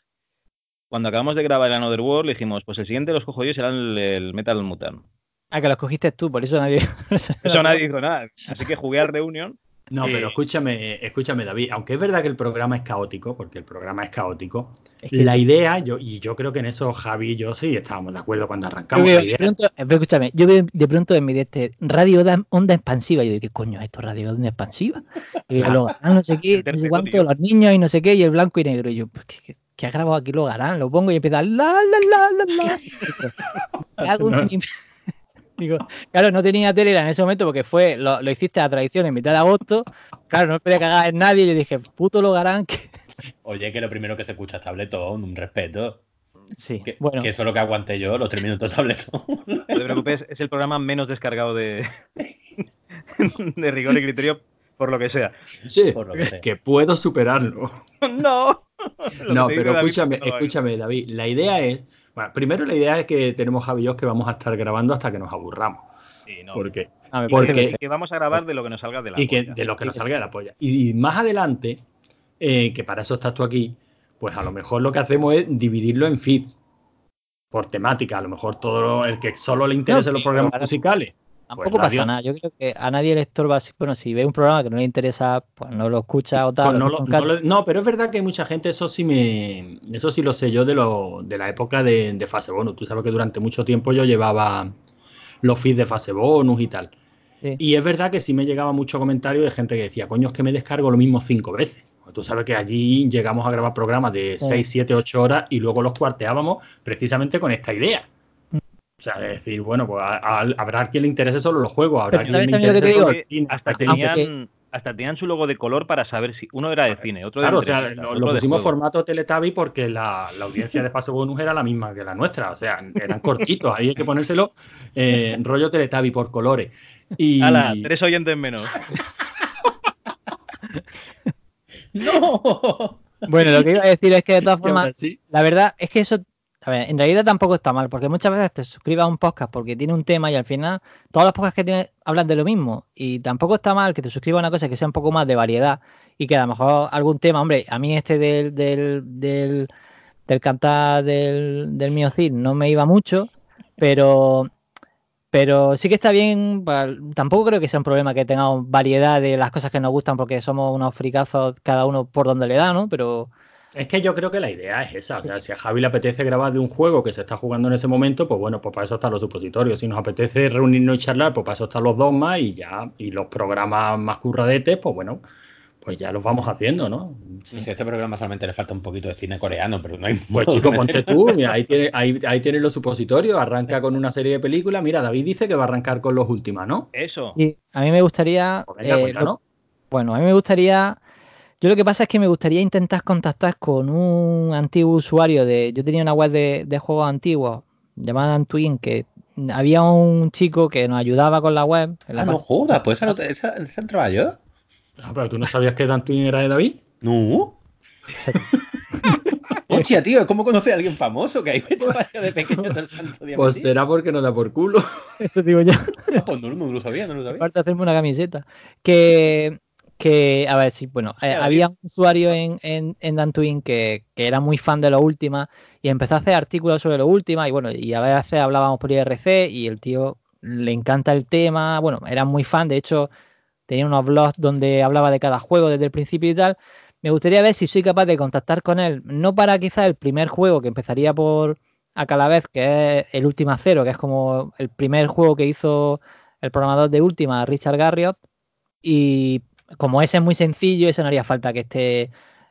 Cuando acabamos de grabar el Another World, le dijimos, pues el siguiente los cojo yo será el, el Metal Mutant. Ah, que los cogiste tú, por eso nadie. Eso nadie dijo nada. Así que jugué al Reunion. No, pero Eh, escúchame, escúchame, David. Aunque es verdad que el programa es caótico, porque el programa es caótico, Es que- la idea, yo, y yo creo que en eso Javi y yo sí estábamos de acuerdo cuando Yo arrancamos. veo La de idea, pronto, eh, pero escúchame, yo veo de pronto en mi de este radio onda, onda expansiva. Y yo digo, ¿qué coño es esto, radio onda expansiva? Y lo no sé qué, no sé cuánto, los niños y no sé qué, y el blanco y negro. Y yo, pues, ¿qué, qué, qué ha grabado aquí lo Garán? Lo pongo y empieza la la la la la. ¿Qué hago mi- Digo, claro, no tenía tele en ese momento porque fue, lo, lo hiciste a tradición en mitad de agosto. Claro, no podía cagar en nadie. Y yo dije, puto lo Garán, que Oye, que lo primero que se escucha es tabletón, un respeto. sí, Que, bueno. que eso es lo que aguanté yo, los tres minutos de tabletón. No te preocupes, es el programa menos descargado de, de rigor y criterio, por lo que sea. sí, Por lo que sea. que puedo superarlo. ¡No! No, pero David escúchame, escúchame, David. La idea es, bueno, primero la idea es que tenemos Javi y yo que vamos a estar grabando hasta que nos aburramos. Sí, no. Porque Ah, Que- que vamos a grabar de lo que nos salga de la y que polla. de lo que nos salga de la polla. Y, y más adelante, eh, que para eso estás tú aquí, pues a lo mejor lo que hacemos es dividirlo en feeds por temática. A lo mejor todo lo- el que solo le interesen No, los programas musicales. Tampoco Pues radio- pasa nada. Yo creo que a nadie le estorba. Bueno, si ve un programa que no le interesa, pues no lo escucha o tal. Pues no, no lo- con no calma. lo- no, pero es verdad que hay mucha gente, eso sí me. Eso sí lo sé yo de lo, de la época de, de fase bonus. Tú sabes que durante mucho tiempo yo llevaba los feeds de fase bonus y tal. Sí. Y es verdad que sí me llegaba mucho comentario de gente que decía, coño, es que me descargo lo mismo cinco veces. Pues Tú sabes que allí llegamos a grabar programas de Sí. 6, 7, 8 horas y luego los cuarteábamos precisamente con esta idea. O sea, decir, bueno, pues a- a- habrá quien le interese solo los juegos, habrá Pero quien ¿sabes le también lo que interese te solo digo? el cine. Hasta tenían, hasta tenían su logo de color para saber si uno era de cine, otro de Claro, o sea, lo, otro lo pusimos formato Teletubby porque la, la audiencia de fase bonus era la misma que la nuestra. O sea, eran cortitos. Ahí hay que ponérselo eh, rollo Teletubby por colores. Y ¡Hala! Tres oyentes menos. ¡No! Bueno, lo que iba a decir es que de todas formas, la verdad es que eso, en realidad tampoco está mal, porque muchas veces te suscribes a un podcast porque tiene un tema y al final todos los podcasts que tienes hablan de lo mismo. Y tampoco está mal que te suscribas a una cosa que sea un poco más de variedad y que a lo mejor algún tema, hombre, a mí este del, del, del, del cantar del, del mío Cid no me iba mucho, pero pero sí que está bien, tampoco creo que sea un problema que tengamos variedad de las cosas que nos gustan porque somos unos fricazos cada uno por donde le da, ¿no? Pero Es que yo creo que la idea es esa. O sea, si a Javi le apetece grabar de un juego que se está jugando en ese momento, pues bueno, pues para eso están los supositorios. Si nos apetece reunirnos y charlar, pues para eso están los dos más y ya. Y los programas más curradetes, pues bueno, pues ya los vamos haciendo, ¿no? Si a este programa solamente le falta un poquito de cine coreano, pero no hay Pues chico, ponte tú, mira, ahí tienes ahí, ahí tienes los supositorios, arranca con una serie de películas. Mira, David dice que va a arrancar con los últimos, ¿no? Eso. sí, a mí me gustaría... Pues venga, eh, cuéntanos. lo- bueno, a mí me gustaría... Yo lo que pasa es que me gustaría intentar contactar con un antiguo usuario de... Yo tenía una web de, de juegos antiguos llamada Antwin, que había un chico que nos ayudaba con la web. en la Ah, no jodas, pues esa, no te- esa, esa entraba yo. Ah, pero tú no sabías que Dan Twin era de David. No. Hostia, tío, ¿cómo conoce a alguien famoso? Que ahí me yo de pequeño todo el santo día. Pues será porque no da por culo. Eso digo yo. Ah, pues no, no lo sabía, no lo sabía. Aparte de hacerme una camiseta. Que, que a ver, sí, bueno, eh, había un usuario en, en, en que, que era muy fan de lo última y empezó a hacer artículos sobre lo última y bueno, y a veces hablábamos por IRC y el tío le encanta el tema, bueno, era muy fan, de hecho tenía unos blogs donde hablaba de cada juego desde el principio y tal. Me gustaría ver si soy capaz de contactar con él, no para quizá el primer juego que empezaría por a cada vez, que es el Última Cero, que es como el primer juego que hizo el programador de Última, Richard Garriott, y como ese es muy sencillo, eso no haría falta que esté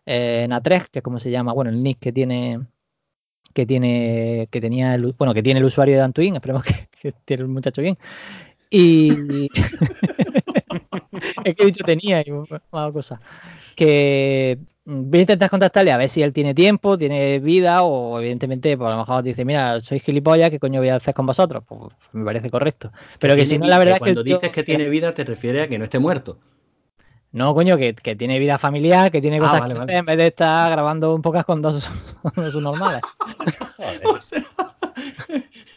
eh, en A3, que es como se llama, bueno, el nick que tiene que tiene que tenía el, bueno que tiene el usuario de Dantwin, esperemos que, que tiene el muchacho bien. Y es que he dicho tenía y me ha dado cosa. Que voy a intentar contactarle a ver si él tiene tiempo, tiene vida, o evidentemente, pues a lo mejor dice, mira, soy gilipollas, ¿qué coño voy a hacer con vosotros? Pues me parece correcto. Pero que si no, la verdad es que. Cuando dices que tiene vida, te refieres a que no esté muerto. No, coño, que, que tiene vida familiar, que tiene Ah, cosas vale, que vale. hacer en vez de estar grabando un podcast con dos, dos normales. Joder. O sea,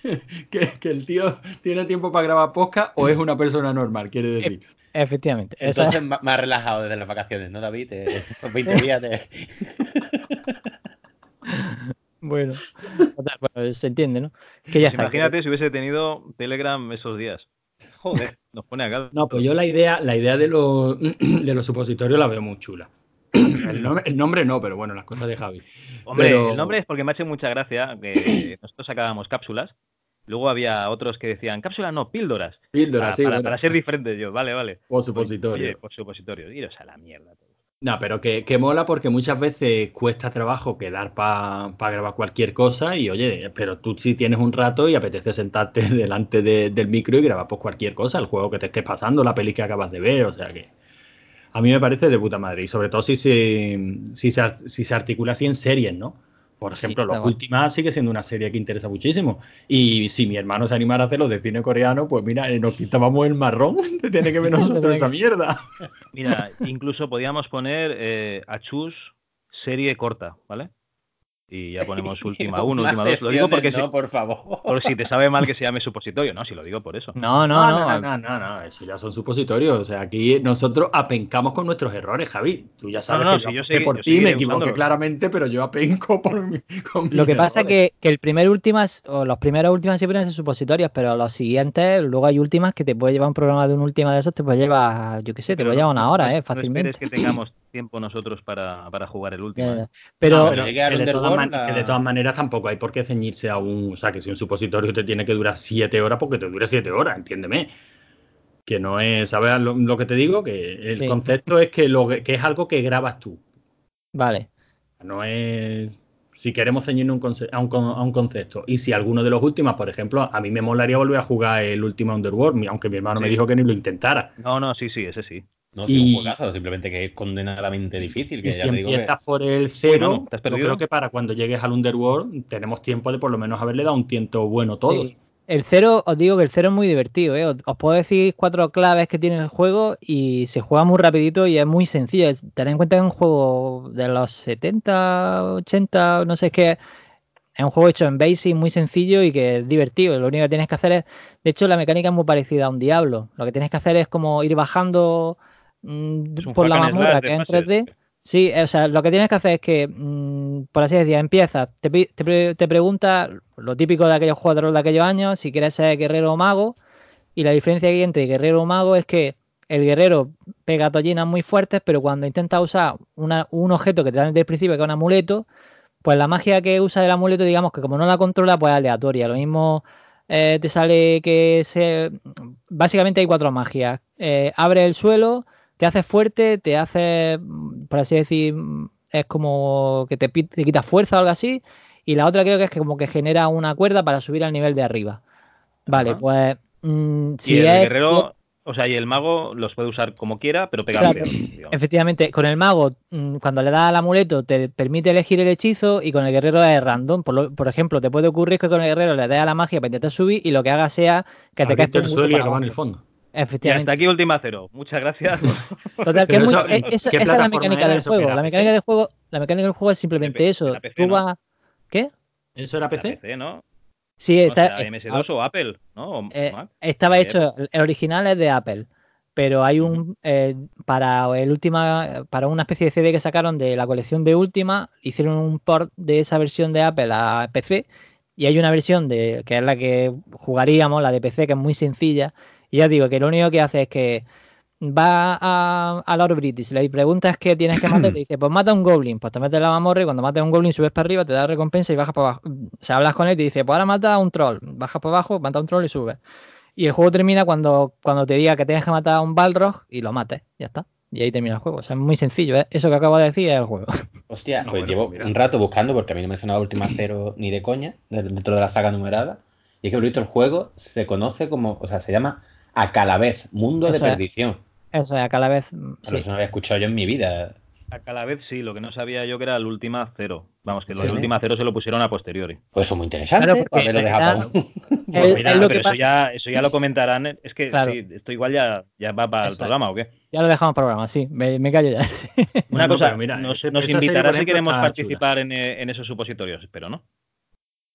que, que el tío tiene tiempo para grabar podcast o es una persona normal, quiere decir. Efectivamente. esa Entonces ma- más relajado desde las vacaciones, ¿no, David? Eh, Esos 20 días de... Bueno, se entiende, ¿no? Que ya Pues está. imagínate si hubiese tenido Telegram esos días. Joder. Nos pone acá. No, pues yo la idea, la idea de los, de los supositorios la veo muy chula. El nombre, el nombre no, pero bueno, las cosas de Javi. Hombre, Pero- el nombre es porque me ha hecho mucha gracia que nosotros sacábamos cápsulas. Luego había otros que decían, cápsulas no, píldoras. Píldora, Para, sí, para- bueno. para ser diferentes yo, vale, vale. O supositorio. Oye, pues supositorios. Iros a la mierda. No, pero que, que mola porque muchas veces cuesta trabajo quedar para grabar cualquier cosa y oye, pero tú sí tienes un rato y apetece sentarte delante de- del micro y grabar pues cualquier cosa, el juego que te estés pasando, la peli que acabas de ver, o sea que a mí me parece de puta madre y sobre todo si se, si se articula así en series, ¿no? Por ejemplo, guay. Últimas sigue siendo una serie que interesa muchísimo. Y si mi hermano se animara a hacerlo de cine coreano, pues mira, eh, nos quitábamos el marrón de tener que ver nosotros esa mierda. Mira, incluso podíamos poner eh, a Chus serie corta, ¿vale? Y ya ponemos última uno, última dos. Lo digo porque, si, No, por favor. por si te sabe mal que se llame supositorio. No, si lo digo por eso. No, no, no. no, no, no, no, eso ya son supositorios. O sea, aquí nosotros apencamos con nuestros errores, Javi. Tú ya sabes No, no, que sí, yo, yo sé por ti, me equivoqué claramente, pero yo apenco por mi, con Lo que pasa que, que el primer últimas, o los primeros últimas siempre son supositorios, pero los siguientes, luego hay últimas que te puede llevar un programa de un última de esos, te puede llevar, yo qué sé, te Pero puede no- llevar una no- hora, no- eh, no fácilmente. esperes que tengamos tiempo nosotros para, para jugar el último. ¿eh? Pero, No, pero que de, todas que la- de todas maneras tampoco hay por qué ceñirse a un. O sea, que si un supositorio te tiene que durar siete horas, porque te dure siete horas, entiéndeme. Que no es, ¿sabes lo, lo que te digo? Que el Sí. concepto es que, lo, que es algo que grabas tú. vale. No es. Si queremos ceñirnos un a, un, con- a un concepto. Y si alguno de los últimos, por ejemplo, a mí me molaría volver a jugar el último Underworld, aunque mi hermano me dijo que ni lo intentara. No, no, sí, sí, ese sí. No, sí, Y- un juegazo, simplemente que es condenadamente difícil. Que Y ya si te digo que- empiezas por el cero, mano, ¿te has yo perdido? creo que para cuando llegues al Underworld tenemos tiempo de por lo menos haberle dado un tiento bueno todos. Sí. El cero, os digo que el cero es muy divertido, ¿eh? Os, os puedo decir cuatro claves que tiene el juego y se juega muy rapidito y es muy sencillo. Tened en cuenta que es un juego de los 70, 80, no sé, es que es un juego hecho en Basic muy sencillo y que es divertido. Lo único que tienes que hacer es, de hecho la mecánica es muy parecida a un Diablo. Lo que tienes que hacer es como ir bajando mm, por la slash que es en fases. 3D. Sí, o sea, lo que tienes que hacer es que, mm, por así decir, empiezas, te, te, te pregunta lo típico de aquellos juegos de aquellos años, si quieres ser guerrero o mago, y la diferencia que hay entre guerrero o mago es que el guerrero pega tollinas muy fuertes, pero cuando intenta usar una- un objeto que te dan desde el principio, que es un amuleto, pues la magia que usa el amuleto, digamos que como no la controla, pues es aleatoria. Lo mismo eh, te sale que se... Básicamente hay cuatro magias. Eh, abre el suelo, te hace fuerte, te hace, mm, por así decir, mm, es como que te, te quita fuerza o algo así. Y la otra creo que es que como que genera una cuerda para subir al nivel de arriba. Vale, Ajá. pues mm, Y si el es... guerrero, o sea, y el mago los puede usar como quiera, pero pega Claro. peor. Efectivamente, con el mago, mm, cuando le das al amuleto, te permite elegir el hechizo y con el guerrero es random. Por, lo- por ejemplo, te puede ocurrir que con el guerrero le des a la magia para intentar subir y lo que haga sea que te caes Abrirte el suelo y acabar en el abajo. Y hasta Efectivamente. aquí última cero. Muchas gracias. Total, que Pero es muy- eso, es- esa, ¿qué esa es la mecánica del juego. La mecánica del juego, la mecánica del juego es simplemente eso. PC, Tú ¿no? vas. ¿Qué? ¿Eso era PC? PC, ¿no? Sí, está, será MS2 o Apple, ¿no? O eh, estaba hecho, el original es de Apple, pero hay un eh, para el última, para una especie de CD que sacaron de la colección de Última, hicieron un port de esa versión de Apple a PC y hay una versión de que es la que jugaríamos, la de PC, que es muy sencilla. Y ya digo que lo único que hace es que va a, a Lord British, le preguntas qué tienes que matar, te dice, pues mata a un goblin, pues te metes la mamorra y cuando mates a un goblin subes para arriba, te da recompensa y bajas para abajo. O sea, hablas con él y te dice, pues ahora mata a un troll, bajas para abajo, mata a un troll y subes. Y el juego termina cuando, cuando te diga que tienes que matar a un Balrog y lo mates, ya está. Y ahí termina el juego. O sea, es muy sencillo, ¿eh? Eso que acabo de decir es el juego. Hostia, No, pues bueno, llevo mira. un rato buscando porque a mí no me sonaba Última Cero ni de coña de- dentro de la saga numerada. Y es que por visto el juego se conoce como, o sea, se llama A Calavez, Mundo de es. Perdición. Eso es, a cada vez. mm, Pero Sí. Eso no había escuchado yo en mi vida. A cada vez sí, lo que no sabía yo que era el última cero. Vamos, que lo Sí. última cero se lo pusieron a posteriori. Pues eso es muy interesante. Claro, porque haberlo dejado era- para un- Es- Mira, es lo pero eso, ya, eso ya lo comentarán. Es que Claro. sí, esto igual ya, ya va para el programa, ¿o qué? Ya lo dejamos para el programa, sí. Me, me callo ya. sí. Una No, cosa, mira, nos, nos por si queremos participar en, eh, en esos supositorios, pero no.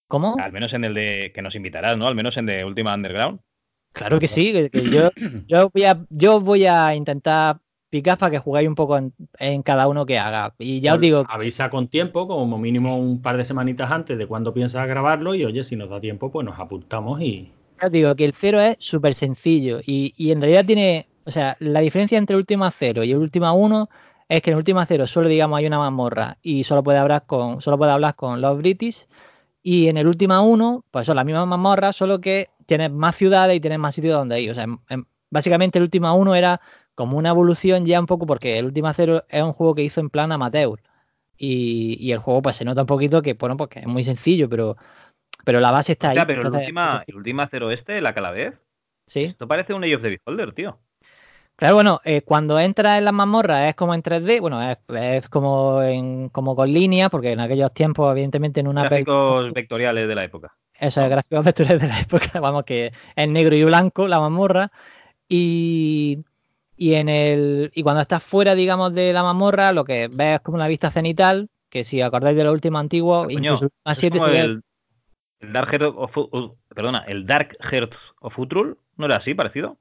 ¿Cómo? Al menos en el de que nos invitarás, ¿no? Al menos en de Última Underground. Claro que sí, que, que yo, yo, voy a, yo voy a intentar picar para que jugáis un poco en, en cada uno que haga. Y ya os digo, Avisa con tiempo, como mínimo un par de semanitas antes de cuando piensas grabarlo. Y oye, si nos da tiempo, pues nos apuntamos y. ya os digo que el cero es súper sencillo y, y en realidad tiene, o sea, la diferencia entre el última cero y el última uno es que en el última cero solo digamos hay una mazmorra y solo puede hablar con, solo puede hablar con los British y en el última uno, pues son las mismas mazmorras, solo que tienes más ciudades y tienes más sitios donde ir. O sea, en- en- básicamente el última uno era como una evolución ya un poco porque el última cero es un juego que hizo en plan amateur. Y, y el juego pues se nota un poquito que, bueno, porque es muy sencillo, pero, pero la base está ahí. Hostia, pero el entonces, última, pues, el última cero este, la Calavez, sí. esto parece un Age of the Beholder, tío. Claro, bueno, eh, cuando entras en las mazmorras es como en 3D, bueno, es, es como en, como con líneas, porque en aquellos tiempos, evidentemente, en una Gráficos vectoriales de la época. Eso es gráficos vectoriales de la época, vamos, que es negro y blanco la mazmorra. Y, y en el. Y cuando estás fuera, digamos, de la mazmorra, lo que ves es como una vista cenital, que si acordáis de lo último antiguo, Coño, incluso Es 7 como se ve- el, el Dark Heart of, uh, perdona, el Dark Heart of Utrul, ¿no era así, parecido?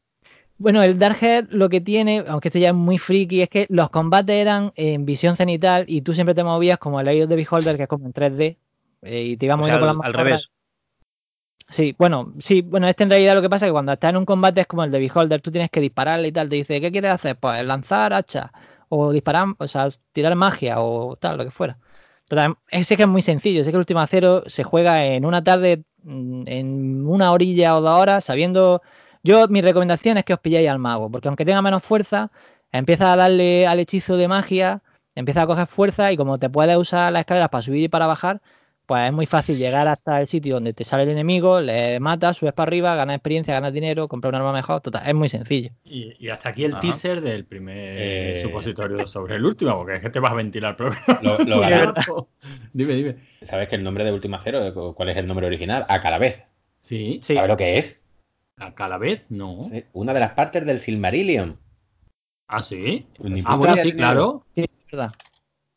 Bueno, el Darkhead lo que tiene, aunque esto ya es muy friki, es que los combates eran en visión cenital y tú siempre te movías como el Eye the Beholder, que es como en 3D, eh, y te ibas O moviendo sea, por las al revés. Sí, bueno, sí, bueno, este en realidad lo que pasa es que cuando estás en un combate es como el de Beholder, tú tienes que dispararle y tal, te dice, ¿qué quieres hacer? Pues lanzar hacha, o disparar, o sea, tirar magia, o tal, lo que fuera. Total, ese que es muy sencillo, sé que el último cero se juega en una tarde, mm, en una orilla o dos horas, sabiendo. Yo, mi recomendación es que os pilláis al mago, porque aunque tenga menos fuerza, empieza a darle al hechizo de magia, empieza a coger fuerza y como te puedes usar las escaleras para subir y para bajar, pues es muy fácil llegar hasta el sitio donde te sale el enemigo, le matas, subes para arriba, ganas experiencia, ganas dinero, compras un arma mejor, total, es muy sencillo. Y, y hasta aquí el Ajá. teaser del primer Eh. supositorio sobre el último, porque es que te vas a ventilar. Lo, lo dime, dime. ¿Sabes que el nombre de Última Cero, eh, cuál es el nombre original? A cada vez. Sí, Sí. ¿Sabes lo que es? a cada vez, no. Sí, Una de las partes del Silmarillion. Ah, sí. Ni Ah, bueno, sí, claro. Sí, es verdad.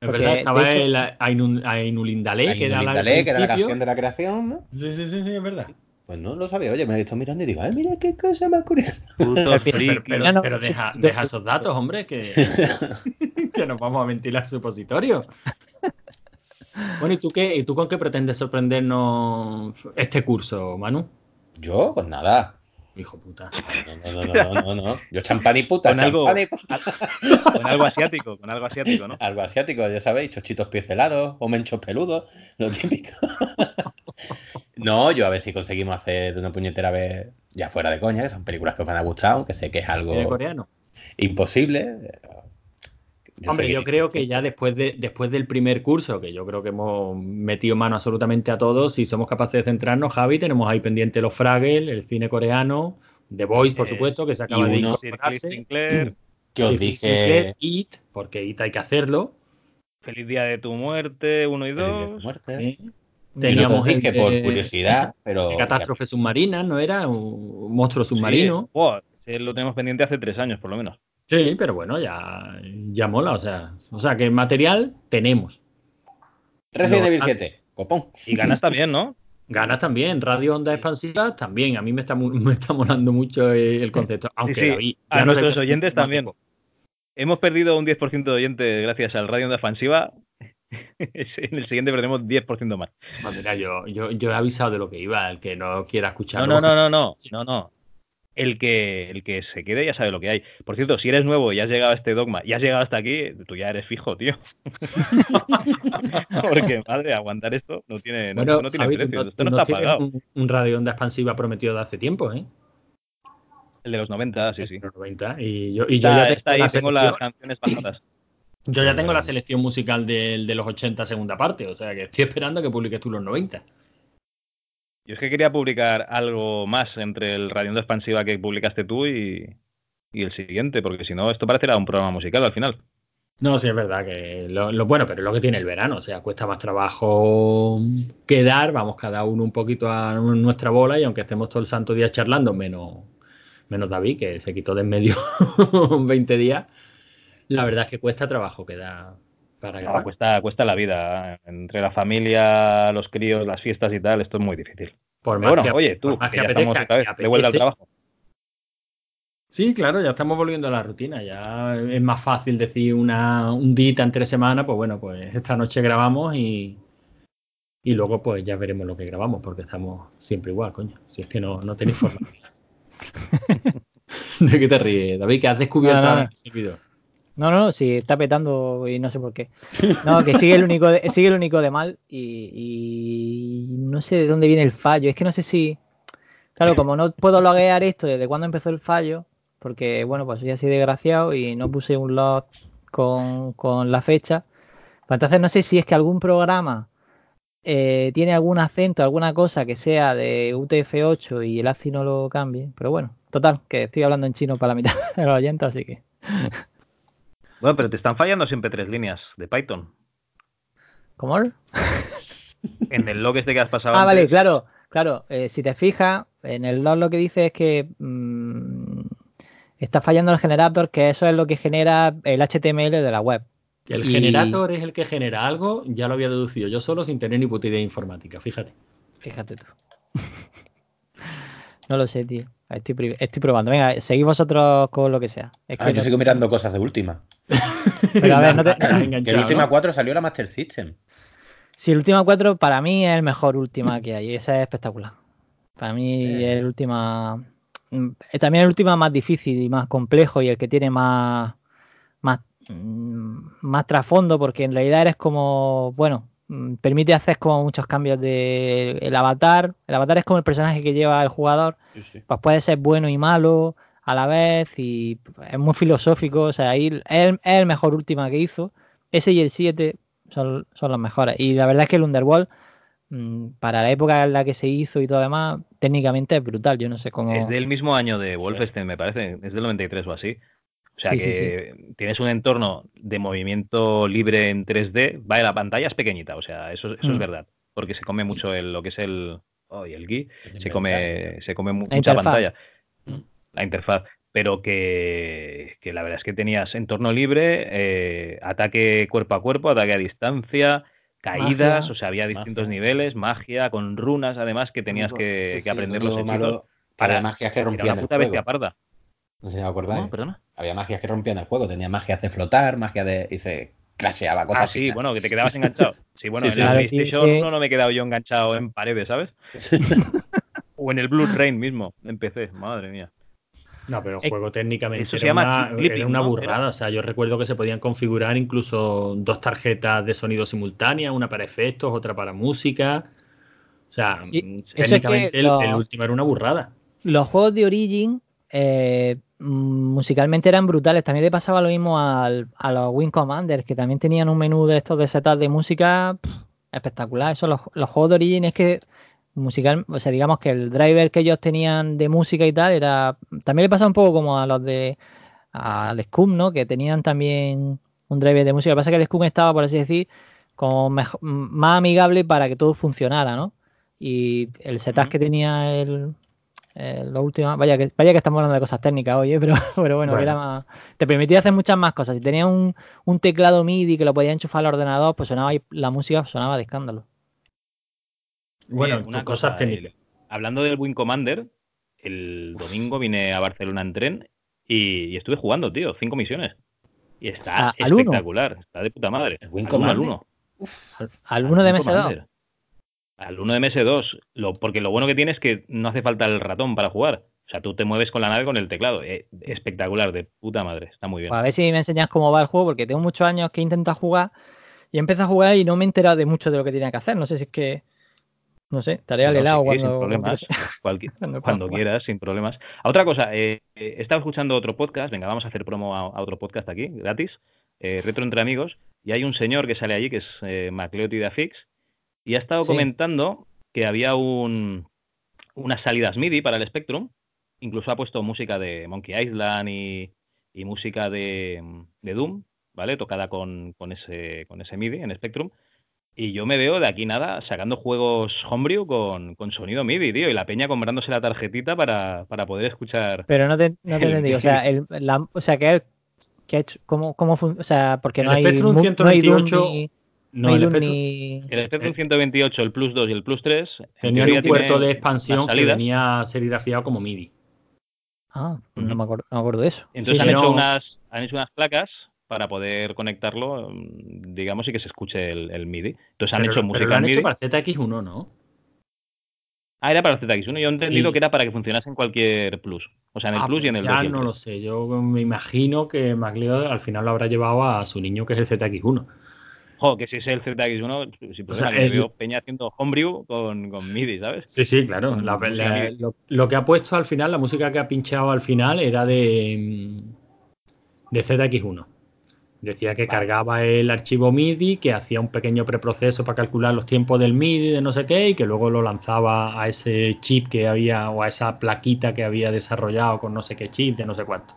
Es Porque, verdad, estaba hecho- el Ainul- Ainulindale, que era la, que era la principio. canción de la creación, ¿no? Sí, sí, sí, sí, es verdad. Pues no lo sabía. Oye, me lo he visto mirando y digo, ay, mira qué cosa más curiosa. Puto Pero- Pero, deja, sí, deja sí. esos datos, hombre, que, que nos vamos a ventilar supositorio. Bueno, ¿y tú qué? ¿Y tú con qué pretendes sorprendernos este curso, Manu? Yo, pues nada. Hijo puta. No, no, no, no, no, no. Yo champán y puta, Con algo- champán y puta. Con algo asiático, con algo asiático, ¿no? Algo asiático, ya sabéis, chochitos pincelados o menchos peludos, lo típico. no, yo a ver si conseguimos hacer una puñetera vez, ya fuera de coña, que son películas que os van a gustar, aunque sé que es algo coreano. imposible. Hombre, yo creo que ya después, de, después del primer curso, que yo creo que hemos metido mano absolutamente a todos, si somos capaces de centrarnos, Javi, tenemos ahí pendiente los Fraggle, el cine coreano, The Voice, por Eh, supuesto, que se acaba de uno- incorporarse. Sinclair, que os Sí, dije Sinclair, It, porque It hay que hacerlo. Feliz Día de tu Muerte, 1 y Feliz día de tu 2. muerte. ¿eh? Y no te Teníamos dije el por curiosidad, pero de catástrofe submarina, ¿no era? Un monstruo submarino. Sí, lo tenemos pendiente hace tres años, por lo menos. Sí, pero bueno, ya, ya mola, o sea, o sea que material tenemos. Resident no, Evil ah. 7. Copón. Y ganas también, ¿no? Ganas también, radio onda expansiva también. A mí me está, me está molando mucho el concepto. Aunque sí. David, A no nuestros te- oyentes también. Hemos perdido un 10% de oyentes gracias al radio onda expansiva. en el siguiente perdemos 10% más. Mira, yo, yo, yo he avisado de lo que iba, el que no quiera No, escucharlo. no, no, no, no, no, no. El que, el que se quede ya sabe lo que hay. Por cierto, si eres nuevo y has llegado a este dogma y has llegado hasta aquí, tú ya eres fijo, tío. Porque, madre, aguantar esto no tiene, no, Bueno, no tiene Javi, tú precio. no- esto no no está pagado. Un, un radio onda expansiva prometido de hace tiempo, ¿eh? El de los 90, sí, sí. En los 90. Y yo, y yo Está, ya está ahí, la tengo las canciones bajadas. Yo ya tengo la selección musical del de los 80 segunda parte, o sea que estoy esperando que publiques tú los 90. Yo es que quería publicar algo más entre el Radio Onda Expansiva que publicaste tú y, el siguiente, porque si no, esto parecerá un programa musical al final. No, sí, es verdad que lo, bueno, pero es lo que tiene el verano, o sea, cuesta más trabajo quedar, vamos cada uno un poquito a nuestra bola y aunque estemos todo el santo día charlando, menos, menos David, que se quitó de en medio 20 días, la verdad es que cuesta trabajo quedar para grabar. cuesta, cuesta la vida, entre la familia, los críos, las fiestas y tal, esto es muy difícil. Por más bueno, oye, tú, que, ya estamos otra vez, de vuelta al trabajo. Sí, claro, ya estamos volviendo a la rutina. Ya es más fácil decir una, un día entre semana, pues bueno, pues esta noche grabamos y, y luego pues ya veremos lo que grabamos, porque estamos siempre igual, coño. Si es que no, no tenéis forma. ¿De qué te ríes, David? Que has descubierto no, no, servidor. No, no, sí, está petando y no sé por qué. No, que sigue el único de, sigue el único de mal y, y, no sé de dónde viene el fallo. Es que no sé si. Claro, como no puedo loguear esto desde cuándo empezó el fallo, porque bueno, pues soy así desgraciado y no puse un log con, la fecha. Pues entonces no sé si es que algún programa eh, tiene algún acento, alguna cosa que sea de UTF-8 y el ACI no lo cambie. Pero bueno, total, que estoy hablando en chino para la mitad de los oyentes, así que... Bueno, pero te están fallando siempre tres líneas de Python. ¿Cómo? en el log este que has pasado. Ah, vale, claro, claro. Eh, si te fijas, en el log lo que dice es que mm, está fallando el generator, que eso es lo que genera el HTML de la web. el generator es el que genera algo, ya lo había deducido yo solo sin tener ni puta idea informática, fíjate. Fíjate tú. no lo sé, tío. Estoy, probando. Venga, seguid vosotros con lo que sea. ah, yo sigo mirando cosas de última. Pero a ver, no te... que el última 4 salió la Master System. Sí, el última 4 para mí es el mejor última que hay. Esa es espectacular. Para mí eh. es el última Mm, también el último más difícil y más complejo y el que tiene más, más, mm, más trasfondo porque en realidad eres como, bueno, permite hacer como muchos cambios de el avatar. El avatar es como el personaje que lleva el jugador. Pues puede ser bueno y malo a la vez y es muy filosófico. O sea, ahí es, el mejor última que hizo. Ese y el 7 son, son los mejores. Y la verdad es que el Underworld Mm, para la época en la que se hizo y todo demás, técnicamente es brutal. Yo no sé cómo. Es del mismo año de Wolfenstein, me parece. Es del 93 o así. O sea que tienes un entorno de movimiento libre en 3D. Vale, la pantalla es pequeñita, o sea, eso, eso es mm. verdad. Porque se come mucho el, lo que es el. Oh, el GUI. Se come, se come mucha pantalla. Mm. La interfaz. Pero que, que, la verdad es que tenías entorno libre, eh, ataque cuerpo a cuerpo, ataque a distancia, caídas, o sea, había distintos niveles, magia, con runas además que tenías que, aprender los malo, para magias que rompían la puta bestia parda. No sé si me acordáis. Había magias que rompían el juego, tenía magias de flotar, magia de. y se crasheaba cosas. Ah, sí, bueno, que te quedabas enganchado. Sí, bueno, en la PlayStation 1 no me he quedado yo enganchado en paredes, ¿sabes? o en el Blue Rain mismo, en PC, madre mía. No, pero el juego técnicamente era, una, una, burrada. O sea, yo recuerdo que se podían configurar incluso dos tarjetas de sonido simultánea, una para efectos, otra para música. O sea, técnicamente el, último era una burrada. Los juegos de Origin eh, musicalmente eran brutales. También le pasaba lo mismo a los Wing Commanders, que también tenían un menú de estos de setup de música espectacular. Eso, los, los juegos de Origin es que musical, o sea, digamos que el driver que ellos tenían de música y tal era también le pasaba un poco como a los de al Scum, ¿no? Que tenían también un driver de música. Lo que pasa es que el Scum estaba, por así decir, como más amigable para que todo funcionara, ¿no? Y el setup que tenía el, lo último, vaya que vaya que estamos hablando de cosas técnicas hoy, ¿eh? pero, pero bueno, era más, te permitía hacer muchas más cosas. Si tenía un, un teclado MIDI que lo podía enchufar al ordenador, pues sonaba la música sonaba de escándalo. Bueno, una cosa, técnicas. hablando del Wing Commander, el domingo vine a Barcelona en tren y, estuve jugando, tío, cinco misiones. Y está ah, espectacular, está de puta madre. El Wing Commander. Al 1. Al 1 de MS2. Al 1 de MS2, lo, porque lo bueno que tiene es que no hace falta el ratón para jugar. O sea, tú te mueves con la nave con el teclado. Eh, espectacular, de puta madre. Está muy bien. Pues a ver si me enseñas cómo va el juego, porque tengo muchos años que intento jugar y empiezo a jugar y no me he enterado de mucho de lo que tenía que hacer. No sé si es que no sé, estaré al helado cuando, cuando, quieras, sin problemas. A otra cosa, eh, he estado escuchando otro podcast, venga, vamos a hacer promo a, otro podcast aquí, gratis, eh, Retro Entre Amigos, y hay un señor que sale allí, que es eh, de Afix, y ha estado comentando que había un, unas salidas MIDI para el Spectrum, incluso ha puesto música de Monkey Island y, música de, de Doom, ¿vale? Tocada con, con, ese, con ese MIDI en Spectrum. Y yo me veo de aquí nada sacando juegos homebrew con, con sonido MIDI, tío, y la peña comprándose la tarjetita para, para poder escuchar. Pero no te, no te entendí. O sea, el, la, o sea que, que ha hecho, ¿cómo, cómo O sea, porque El no hay, Spectrum mu- no hay Doom 128 ni- No, el Spectrum ni- El Spectrum 128, el Plus 2 y el Plus 3 en tenía un puerto de expansión que venía serigrafiado como MIDI. Ah, pues no me acuerdo, no me acuerdo de eso. Entonces Sí, han, hecho no. unas, han hecho unas placas para poder conectarlo, mm, digamos, y que se escuche el, el MIDI. Entonces han Pero- hecho pero música lo han en hecho MIDI. para ZX1, ¿no? Ah, era para el ZX1. Yo he entendido Sí. que era para que funcionase en cualquier Plus. O sea, en el Ah, Plus y en el ya 2 y el no 3. lo sé. Yo me imagino que MacLeod al final lo habrá llevado a su niño, que es el ZX1. Jo, que si es el ZX1, sin problema, sea, el- veo Peña haciendo homebrew con, con MIDI, ¿sabes? Sí, sí, claro. La- la- lo, lo que ha puesto al final, la música que ha pinchado al final era de, de ZX1. Decía que cargaba el archivo MIDI, que hacía un pequeño preproceso para calcular los tiempos del MIDI, de no sé qué, y que luego lo lanzaba a ese chip que había, o a esa plaquita que había desarrollado con no sé qué chip, de no sé cuánto.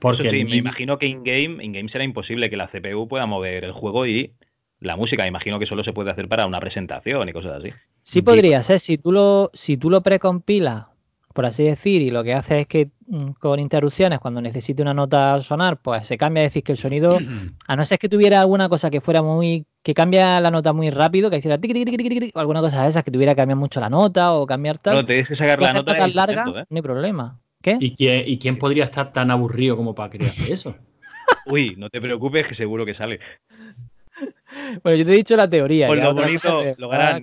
Porque sí, el me imagino que in-game in será imposible que la CPU pueda mover el juego y la música. Imagino que solo se puede hacer para una presentación y cosas así. Sí podría ser, si tú lo, si tú lo precompilas, por así decir, y lo que hace es que mm, con interrupciones, cuando necesite una nota sonar, pues se cambia, decir, que el sonido, a no ser que tuviera alguna cosa que fuera muy, que cambia la nota muy rápido, que hiciera tiqui, tiqui, tiqui, tiqui, tiqui, o alguna cosa de esas, que tuviera que cambiar mucho la nota o cambiar tal. Claro, tenéis que sacar la nota notas y largas, intento, ¿eh? no hay problema. ¿Qué? ¿Y quién, ¿Y quién podría estar tan aburrido como para hacer eso? Uy, no te preocupes que seguro que sale. Bueno, yo te he dicho la teoría. Con lo bonito,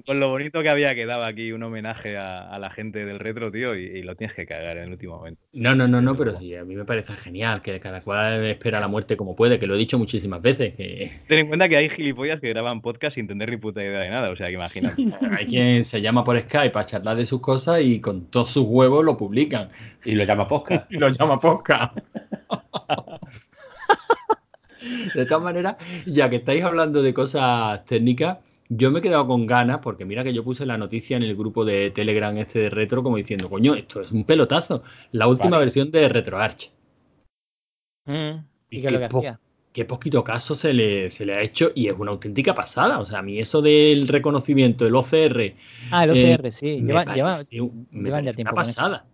con lo bonito que había quedado aquí un homenaje a, a la gente del retro, tío, y, y lo tienes que cagar en el último momento. No, no, no, no, pero sí, a mí me parece genial que cada cual espera la muerte como puede, que lo he dicho muchísimas veces, que Ten en cuenta que hay gilipollas que graban podcast sin tener ni puta idea de nada, o sea que imagínate. hay quien se llama por Skype a charlar de sus cosas y con todos sus huevos lo publican Y lo llama podcast. y lo llama podcast. De todas maneras, ya que estáis hablando de cosas técnicas, yo me he quedado con ganas, porque mira que yo puse la noticia en el grupo de Telegram este de retro, como diciendo, coño, esto es un pelotazo. La última Vale. versión de RetroArch. ¿Y Y qué que po- qué poquito caso se le, se le ha hecho y es una auténtica pasada. O sea, a mí eso del reconocimiento, el OCR, Ah, el eh, OCR, sí. me Lleva, lleva- me llevan ya tiempo una pasada.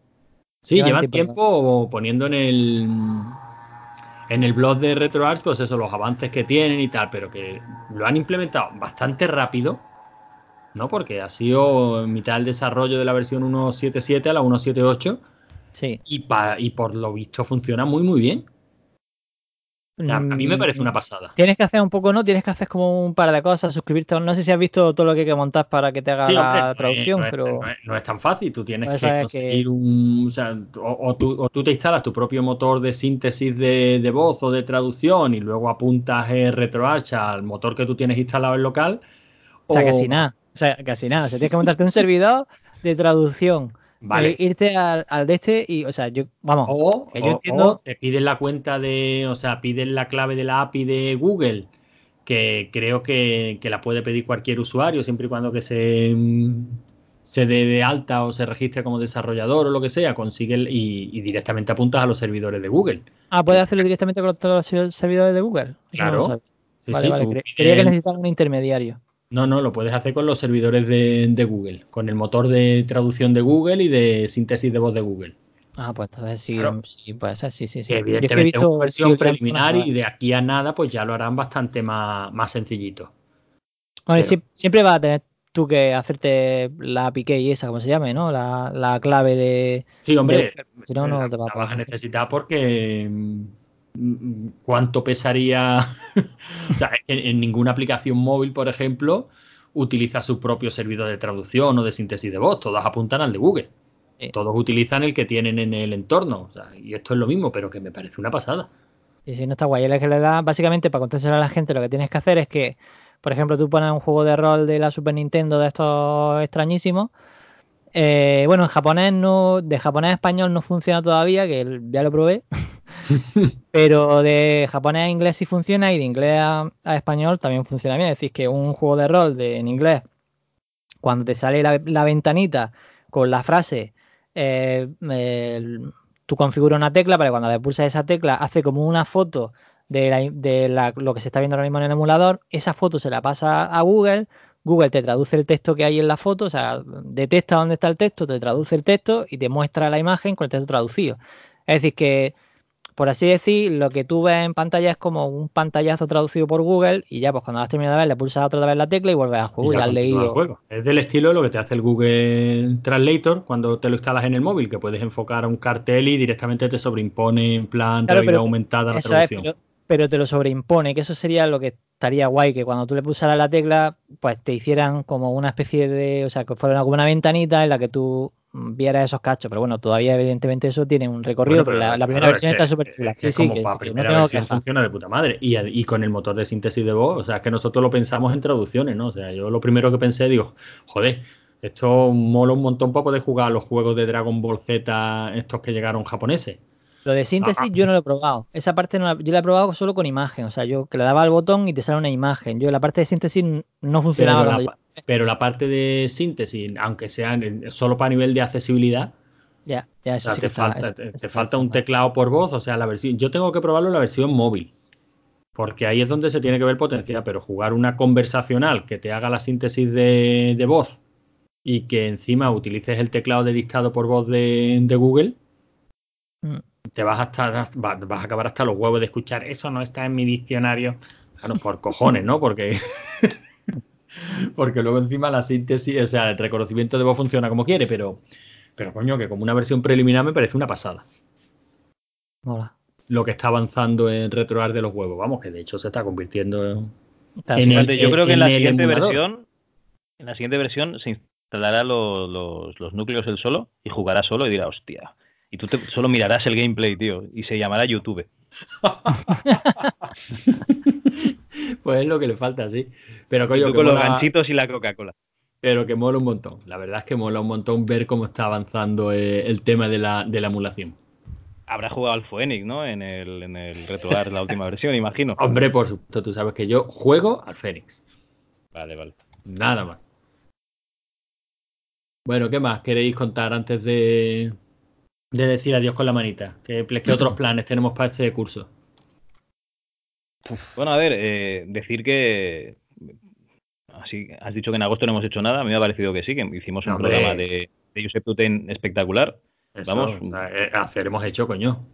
Sí, Llevan llevan tiempo tiempo poniendo en el en el blog de RetroArch, pues eso, los avances que tienen y tal, pero que lo han implementado bastante rápido, ¿no? Porque ha sido en mitad del desarrollo de la versión 1.7.7 a la 1.7.8 sí. y, pa- y por lo visto funciona muy, muy bien. Sea, a mí me parece una pasada. Tienes que hacer un poco, ¿no? Tienes que hacer como un par de cosas, suscribirte. No sé si has visto todo lo que hay que montar para que te haga Sí, la hombre, traducción, no es, pero no es- no es tan fácil. Tú tienes Pues que conseguir que- un. O, sea, o- o tú, o tú te instalas tu propio motor de síntesis de, de voz o de traducción y luego apuntas el RetroArch al motor que tú tienes instalado en local. o sea, casi nada. O sea, casi nada. O sea, tienes que montarte un servidor de traducción. Vale. eh, irte al, al de este y, o sea, yo, vamos, O, que yo o- entiendo- o te piden la cuenta de, o sea, piden la clave de la API de Google, que creo que, que la puede pedir cualquier usuario, siempre y cuando que se, mm, se dé de alta o se registre como desarrollador o lo que sea, consigue el- y, y directamente apuntas a los servidores de Google. Ah, puedes hacerlo directamente con todos los servidores de Google. Eso no lo Claro. Sí, vale, sí, vale. tú Creía que necesitaba un intermediario. No, no, lo puedes hacer con los servidores de, de Google, con el motor de traducción de Google y de síntesis de voz de Google. Ah, pues entonces sí, Claro. sí puede ser, sí, sí, sí. Es que evidentemente es visto una versión preliminar y de aquí a nada pues ya lo harán bastante más, más sencillito. Hombre, pero- sie- siempre vas a tener tú que hacerte la API key esa, como se llame, ¿no? La, la clave de... Sí, hombre, de- si no, no la, te vas a necesitar porque mm, cuánto pesaría. o sea, que en ninguna aplicación móvil, por ejemplo, utiliza su propio servidor de traducción o de síntesis de voz. Todas apuntan al de Google. Sí. Todos utilizan el que tienen en el entorno. O sea, y esto es lo mismo, pero que me parece una pasada. Y si no está guay, es que le da, básicamente, para contárselo a la gente, lo que tienes que hacer es que, por ejemplo, tú pones un juego de rol de la Super Nintendo de estos extrañísimos. Eh, bueno, en japonés no, de japonés a español no funciona todavía, que ya lo probé. pero de japonés a inglés sí funciona y de inglés a, a español también funciona bien. Es decir, que un juego de rol de, en inglés, cuando te sale la, la ventanita con la frase, eh, tú configuras una tecla para que cuando le pulsas esa tecla hace como una foto de, la- de la- lo que se está viendo ahora mismo en el emulador, esa foto se la pasa a Google, Google te traduce el texto que hay en la foto, o sea, detecta dónde está el texto, te traduce el texto y te muestra la imagen con el texto traducido. Es decir, que, por así decir, lo que tú ves en pantalla es como un pantallazo traducido por Google y ya, pues cuando has terminado de ver, le pulsas otra vez la tecla y vuelves al Y juego y, ya has el leído. juego. Es del estilo de lo que te hace el Google Translator cuando te lo instalas en el móvil, que puedes enfocar a un cartel y directamente te sobreimpone en plan Claro, realidad aumentada la Eso es, traducción. pero, pero te lo sobreimpone, que eso sería lo que estaría guay, que cuando tú le pulsaras la tecla, pues te hicieran como una especie de, o sea, que fuera como una ventanita en la que tú vieras esos cachos. Pero bueno, todavía evidentemente eso tiene un recorrido, Bueno, pero la, la primera versión es que- está súper chula. es que Sí, sí, como que para sí, que no primera tengo versión funciona de puta madre. Y, y con el motor de síntesis de voz, o sea, es que nosotros lo pensamos en traducciones, ¿no? O sea, yo lo primero que pensé, digo, joder, esto mola un montón para poder jugar a los juegos de Dragon Ball Z, estos que llegaron japoneses. Lo de síntesis Ah. yo no lo he probado. Esa parte no la- yo la he probado solo con imagen. O sea, yo que le daba al botón y te sale una imagen. Yo la parte de síntesis no funcionaba. Pero la, pero la parte de síntesis, aunque sea solo para nivel de accesibilidad, Ya, ya, o eso sea, sí te, está- falta, eso- te, eso te está falta un teclado por voz, o sea, la versión. Yo tengo que probarlo en la versión móvil. Porque ahí es donde se tiene que ver potencia, pero jugar una conversacional que te haga la síntesis de, de voz y que encima utilices el teclado de dictado por voz de, de Google, Mm. Te vas a, estar, va- vas a acabar hasta los huevos de escuchar. Eso no está en mi diccionario. Claro, por cojones, ¿no? Porque, porque luego encima la síntesis, o sea, el reconocimiento de voz funciona como quiere, pero, pero coño, que como una versión preliminar me parece una pasada Mola. lo que está avanzando en RetroArch de los huevos. Vamos, que de hecho se está convirtiendo en. El- yo creo que en la siguiente emulador. versión, en la siguiente versión se instalará lo- los, los núcleos él solo y jugará solo y dirá, hostia. Y tú te- solo mirarás el gameplay, tío, y se llamará YouTube. Pues es lo que le falta, sí. Pero coño, tú con los ganchitos y la Coca-Cola. pero que mola un montón. La verdad es que mola un montón ver cómo está avanzando eh, el tema de la, de la emulación. Habrá jugado al Phoenix, ¿no? En el, en el RetroArch, la última versión, imagino. Hombre, por supuesto, tú sabes que yo juego al Fénix. Vale, vale. Nada más. Bueno, ¿qué más queréis contar antes de, de decir adiós con la manita? ¿Qué, qué otros planes tenemos para este curso? Bueno, a ver, eh, decir que. Así, has dicho que en agosto no hemos hecho nada. A mí me ha parecido que sí, que hicimos un Hombre. programa de, de Josep Tuten espectacular. Eso, Vamos. o sea, eh, hacer hemos hecho, coño.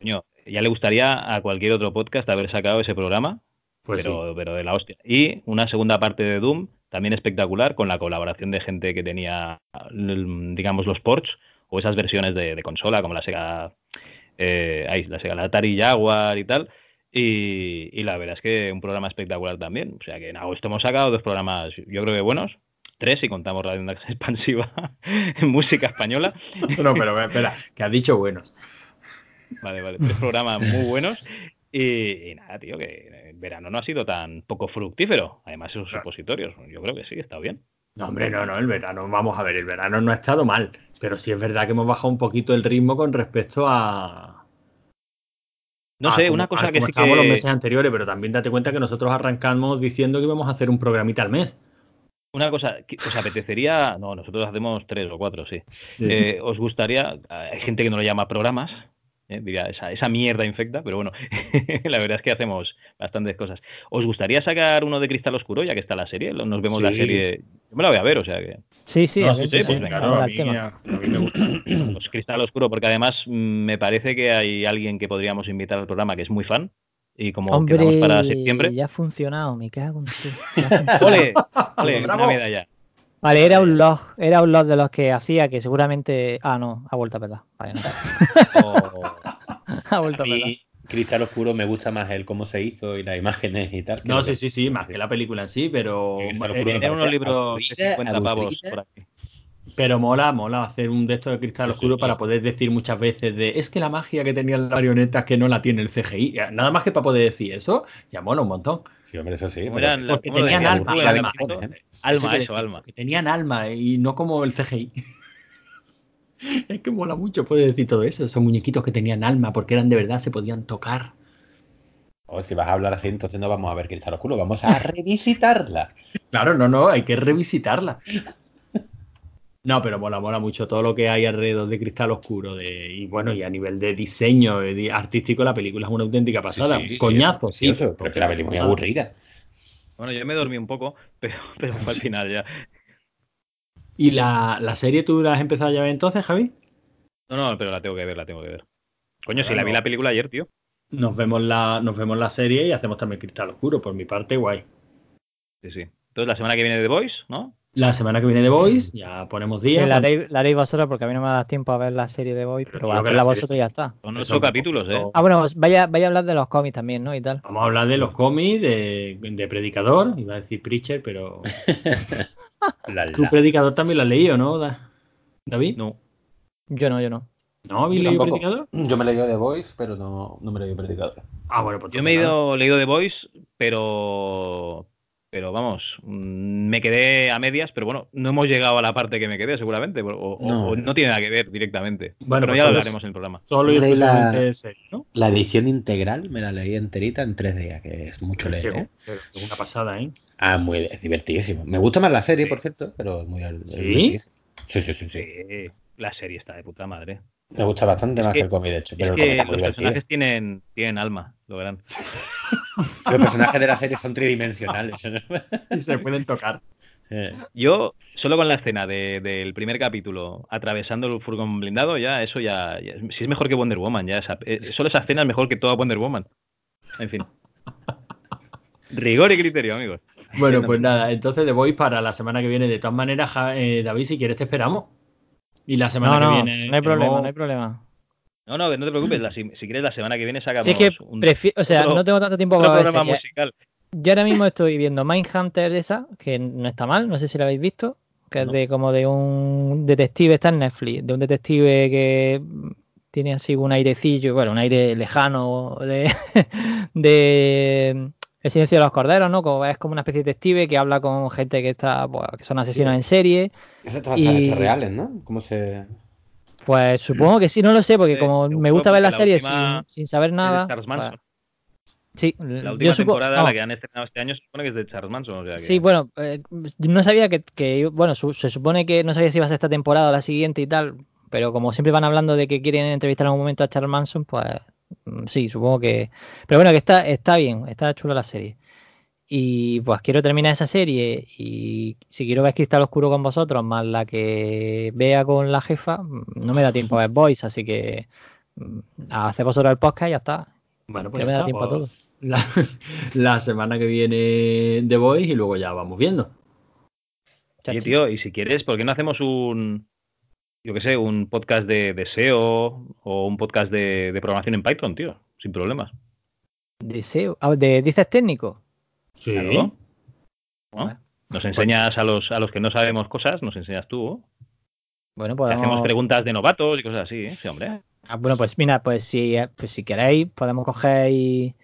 Coño, ya le gustaría a cualquier otro podcast haber sacado ese programa, Pues sí. pero, pero de la hostia. Y una segunda parte de Doom, también espectacular, con la colaboración de gente que tenía, digamos, los ports o esas versiones de, de consola, como la Sega, eh, ahí, la Sega, la Atari Jaguar y tal. Y, y la verdad es que un programa espectacular también. O sea que en agosto hemos sacado dos programas, yo creo que buenos. Tres si contamos Radio Onda Expansiva en música española. No, pero espera, que has dicho buenos. Vale, vale. Tres programas muy buenos. Y, y nada, tío, que el verano no ha sido tan poco fructífero. Además, esos Claro. supositorios. Yo creo que sí, está bien. No, hombre, no, no, el verano, vamos a ver, el verano no ha estado mal, pero sí es verdad que hemos bajado un poquito el ritmo con respecto a... No a sé, una a cosa que cómo sí estábamos los que. meses anteriores, pero también date cuenta que nosotros arrancamos diciendo que íbamos a hacer un programita al mes. Una cosa, que ¿os apetecería? No, nosotros hacemos tres o cuatro, sí. Eh, ¿Os gustaría? Hay gente que no lo llama programas. Eh, diría, esa, esa mierda infecta, pero bueno, la verdad es que hacemos bastantes cosas. ¿Os gustaría sacar uno de Cristal Oscuro, ya que está la serie? Nos vemos la serie. Yo me la voy a ver, o sea que. Sí, sí, No, a sí, ver sí, venga, claro, a mí, tema. a mí me gusta. Pues Cristal Oscuro, porque además mm, me parece que hay alguien que podríamos invitar al programa que es muy fan. Y como quedamos Hombre, para septiembre. ya ha funcionado, me cago en funcionado. ¡Ole! ¡Ole! Una medalla. Vale, era un log, era un log de los que hacía que seguramente. Ah, no, ha vuelto a petar. Vale, no. O- ha vuelto A a petar. mí, Cristal Oscuro me gusta más el cómo se hizo y las imágenes y tal. No, sí, que- sí, sí, más que la película en sí, pero, Cristal eh, Tiene unos libros de aburrida, 50 pavos aburrida. por aquí. pero mola, mola hacer un de estos de cristal oscuro sí. para poder decir muchas veces de es que la magia que tenían las marionetas que no la tiene el CGI. Nada más que para poder decir eso, ya mola un montón. Sí, hombre, eso sí. Porque ¿cómo lo tenían alma, alma, alma. Alma, quiere eso, decir, alma. Que tenían alma y no como el CGI. es que mola mucho poder decir todo eso. Esos muñequitos que tenían alma porque eran de verdad, se podían tocar. Oh, si vas a hablar así, entonces no vamos a ver Cristal Oscuro, vamos a revisitarla. Claro, no, no, hay que revisitarla. No, pero mola, mola mucho todo lo que hay alrededor de Cristal Oscuro. De, y bueno, y a nivel de diseño de artístico, la película es una auténtica pasada. Sí, sí, Coñazo, sí, sí. pero que la peli muy aburrida. Bueno, yo me dormí un poco, pero, pero fue al final ya. ¿Y la, la serie tú la has empezado ya a ver entonces, Javi? No, no, pero la tengo que ver, la tengo que ver. Coño, si Bueno. la vi la película ayer, tío. Nos vemos la, nos vemos la serie y hacemos también Cristal Oscuro. Por mi parte, guay. Sí, sí. Entonces la semana que viene de Voice, ¿no? La semana que viene de Voice, ya ponemos Sí, días. la, haréis, la haréis vosotros porque a mí no me da tiempo a ver la serie de Boy, pero creo a hacerla vosotros y ya está. Son ocho capítulos, ¿eh? Ah, bueno, pues vaya, vaya a hablar de los cómics también, ¿no? Y tal. Vamos a hablar de los cómics, de, de Predicador, iba a decir Preacher, pero. La, la. Predicador, también la has leído, ¿no, Da- David? No. Yo no, yo no. ¿No habéis leído. Predicador? Yo me he leído The Voice, pero no, no me he leído Predicador. Ah, bueno, pues Yo me he ido, leído de Voice, pero. Pero vamos, mm, me quedé a medias, pero bueno, no hemos llegado a la parte que me quedé, seguramente. O, o- No. o no tiene nada que ver directamente. Bueno, pero pues ya lo hablaremos en el programa. Solo y la- serie, ¿no? La edición integral me la leí enterita en tres días, que es mucho leer. ¿eh? una pasada, ¿eh? Ah, muy es divertidísimo. Me gusta más la serie, por cierto, pero es muy es ¿Sí? divertidísimo. Sí, sí, sí, sí. Sí, la serie está de puta madre. Me gusta bastante más que- que el cómic, de hecho. Pero el los divertido. personajes tienen, tienen alma, lo verán. Los personajes de la serie son tridimensionales. Y se pueden tocar. Eh, Yo, solo con la escena de- del primer capítulo, atravesando el furgón blindado, ya eso ya, ya- si es mejor que Wonder Woman, ya esa, eh, solo esa escena es mejor que toda Wonder Woman. En fin. Rigor y criterio, amigos. Bueno, pues nada, entonces The Voice para la semana que viene. De todas maneras, Ja- eh, David, si quieres te esperamos. Y la semana No, no, que viene. no hay problema, no hay problema. No, no, que no te preocupes, la- si, si quieres la semana que viene sacamos Si es que un prefiero, o sea, otro- no tengo tanto tiempo para ver musical. Yo ahora mismo estoy viendo Mindhunter esa, que no está mal, no sé si la habéis visto, que es de como de un detective, está en Netflix, de un detective que tiene así un airecillo, bueno, un aire lejano de, de El silencio de los corderos, ¿no? Como es como una especie de detective que habla con gente que está, pues, que son asesinos Sí. en serie. Eso te Y- hechos reales, ¿no? ¿Cómo se...? Pues supongo que sí, no lo sé, porque Sí, como me gusta ver la la serie última sin, sin saber Es de nada. Charles pues, Manson. sí, La última supo- temporada, no, la que han estrenado este año, se supone que es de Charles Manson. o sea que- Sí, bueno, eh, no sabía que, que- bueno, su- se supone que no sabía si iba a ser esta temporada o la siguiente y tal, pero como siempre van hablando de que quieren entrevistar en algún momento a Charles Manson, pues sí, supongo que... Pero bueno, que está, está bien, está chula la serie. Y pues quiero terminar esa serie y si quiero ver Cristal Oscuro con vosotros, más la que vea con la jefa, mm, no me da tiempo a ver Boys, así que mm, a hacer vosotros el podcast y ya está. Bueno, Que pues me ya da está, tiempo a pues, todo. La, la semana que viene The Voice y luego ya vamos viendo. Oye, tío, y si quieres, ¿por qué no hacemos un, yo qué sé, un podcast de, de SEO o un podcast de, de programación en Python, tío? Sin problemas. Deseo. ah, ¿De dices técnico? Sí. Claro. ¿no? Nos enseñas a los, a los que no sabemos cosas, nos enseñas tú. Bueno, podemos... Hacemos preguntas de novatos y cosas así, ¿eh? Sí, hombre. Ah, bueno, pues mira, pues si, pues si queréis, podemos coger y,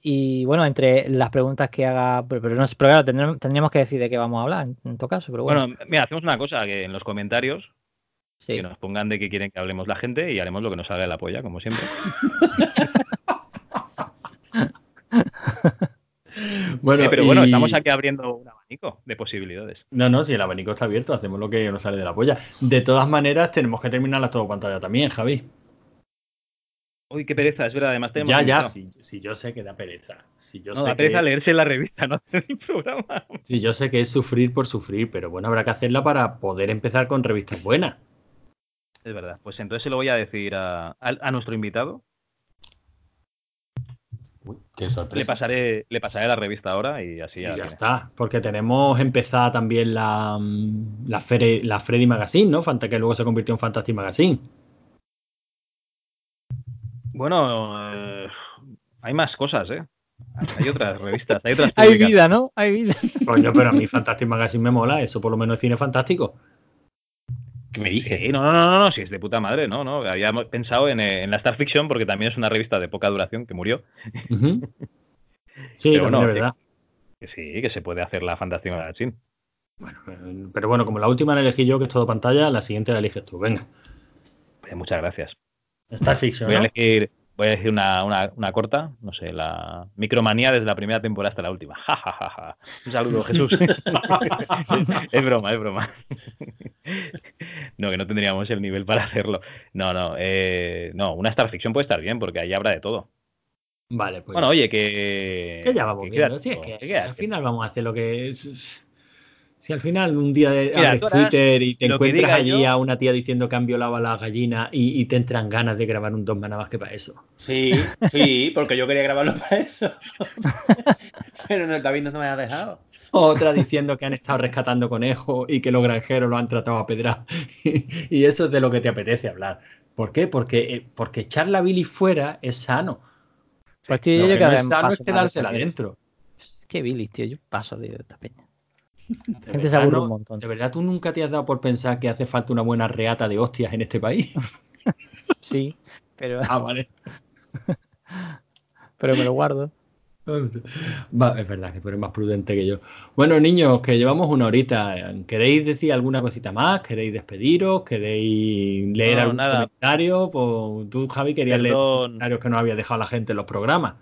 y, bueno, entre las preguntas que haga, pero, pero no sé, pero claro, tendremos, tendríamos que decir de qué vamos a hablar en, en todo caso, pero bueno, Bueno, mira, hacemos una cosa, que en los comentarios sí. que nos pongan de qué quieren que hablemos la gente y haremos lo que nos salga de la polla, como siempre. Bueno, Eh, pero bueno, y- estamos aquí abriendo un abanico de posibilidades. No, no, si el abanico está abierto, hacemos lo que nos sale de la polla. De todas maneras, tenemos que terminar la todo pantalla también, Javi. Uy, qué pereza, es verdad, además tenemos Ya, ya, sí, sí, yo sé que da pereza. Sí, yo No, sé da pereza que, leerse la revista, no hacer el programa. sí, yo sé que es sufrir por sufrir, pero bueno, habrá que hacerla para poder empezar con revistas buenas. Es verdad, pues entonces se lo voy a decir a, a- a nuestro invitado. Uy, qué Le sorpresa. pasaré, le pasaré la revista ahora y así ya. ya tiene. está, porque tenemos empezada también la, mm, la, Fere- la Freddy Magazine, ¿no? Fanta- que luego se convirtió en Fantasy Magazine. Bueno, eh, hay más cosas, ¿eh? Hay otras revistas, hay otras Hay vida, ¿no? Hay vida. Coño, pero a mí Fantastic Magazine me mola, eso por lo menos es cine fantástico. ¿Qué me dices? Sí, no, no, no, no, no, si es de puta madre, no, no. Habíamos pensado en, eh, en la Star Fiction porque también es una revista de poca duración que murió. Sí, Pero no, es verdad. Que sí, que se puede hacer la Fantastic Magazine. Bueno, eh, pero bueno, como la última la elegí yo, que es todo pantalla, la siguiente la eliges tú. Venga. Muchas gracias. Star Fiction, Voy a elegir Voy a decir una, una, una, corta, no sé, la micromanía desde la primera temporada hasta la última. Ja, ja, ja, ja. Un saludo, Jesús. es broma, es broma. no, que no tendríamos el nivel para hacerlo. No, no, eh, no, una Star Fiction puede estar bien porque ahí habrá de todo. Vale, pues. Bueno, oye, que. Que ya vamos viendo. Sí, es que al final vamos a hacer lo que. Es si al final un día abres Twitter y te encuentras allí a una tía diciendo que han violado a la gallina y, te entran ganas de grabar un dos más que para eso. Sí, sí, porque yo quería grabarlo para eso. Pero no, David no me ha dejado. Otra diciendo que han estado rescatando conejos y que los granjeros lo han tratado a pedrar. y eso es de lo que te apetece hablar. ¿Por qué? Porque, eh, porque echar la bilis fuera es sano. Pues tío, yo que no es sano es quedársela adentro. Qué bilis, tío. Yo paso de esta peña. De gente se aburre un montón. ¿De verdad tú nunca te has dado por pensar que hace falta una buena reata de hostias en este país? sí, pero. Ah, vale. pero me lo guardo. es verdad que tú eres más prudente que yo. Bueno, niños, que llevamos una horita. ¿Queréis decir alguna cosita más? ¿Queréis despediros? ¿Queréis leer algún comentario? Pues tú, Javi, querías leer comentarios que nos había dejado la gente en los programas.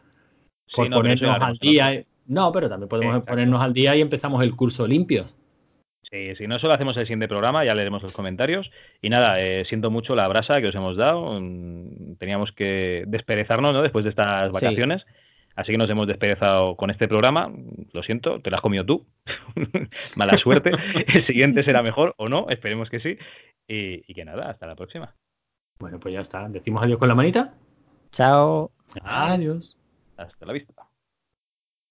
Por ponernos al día. No, pero también podemos ponernos al día y empezamos el curso limpios. Sí, si no solo hacemos el siguiente programa, ya leeremos los comentarios. Y nada, eh, siento mucho la brasa que os hemos dado. Mm, teníamos que desperezarnos ¿no? después de estas vacaciones. Así que nos hemos desperezado con este programa. Lo siento, te lo has comido tú. Mala suerte. el siguiente será mejor o no, esperemos que sí. Y, y que nada, hasta la próxima. Bueno, pues ya está. Decimos adiós con la manita. Chao. Adiós. Hasta la vista.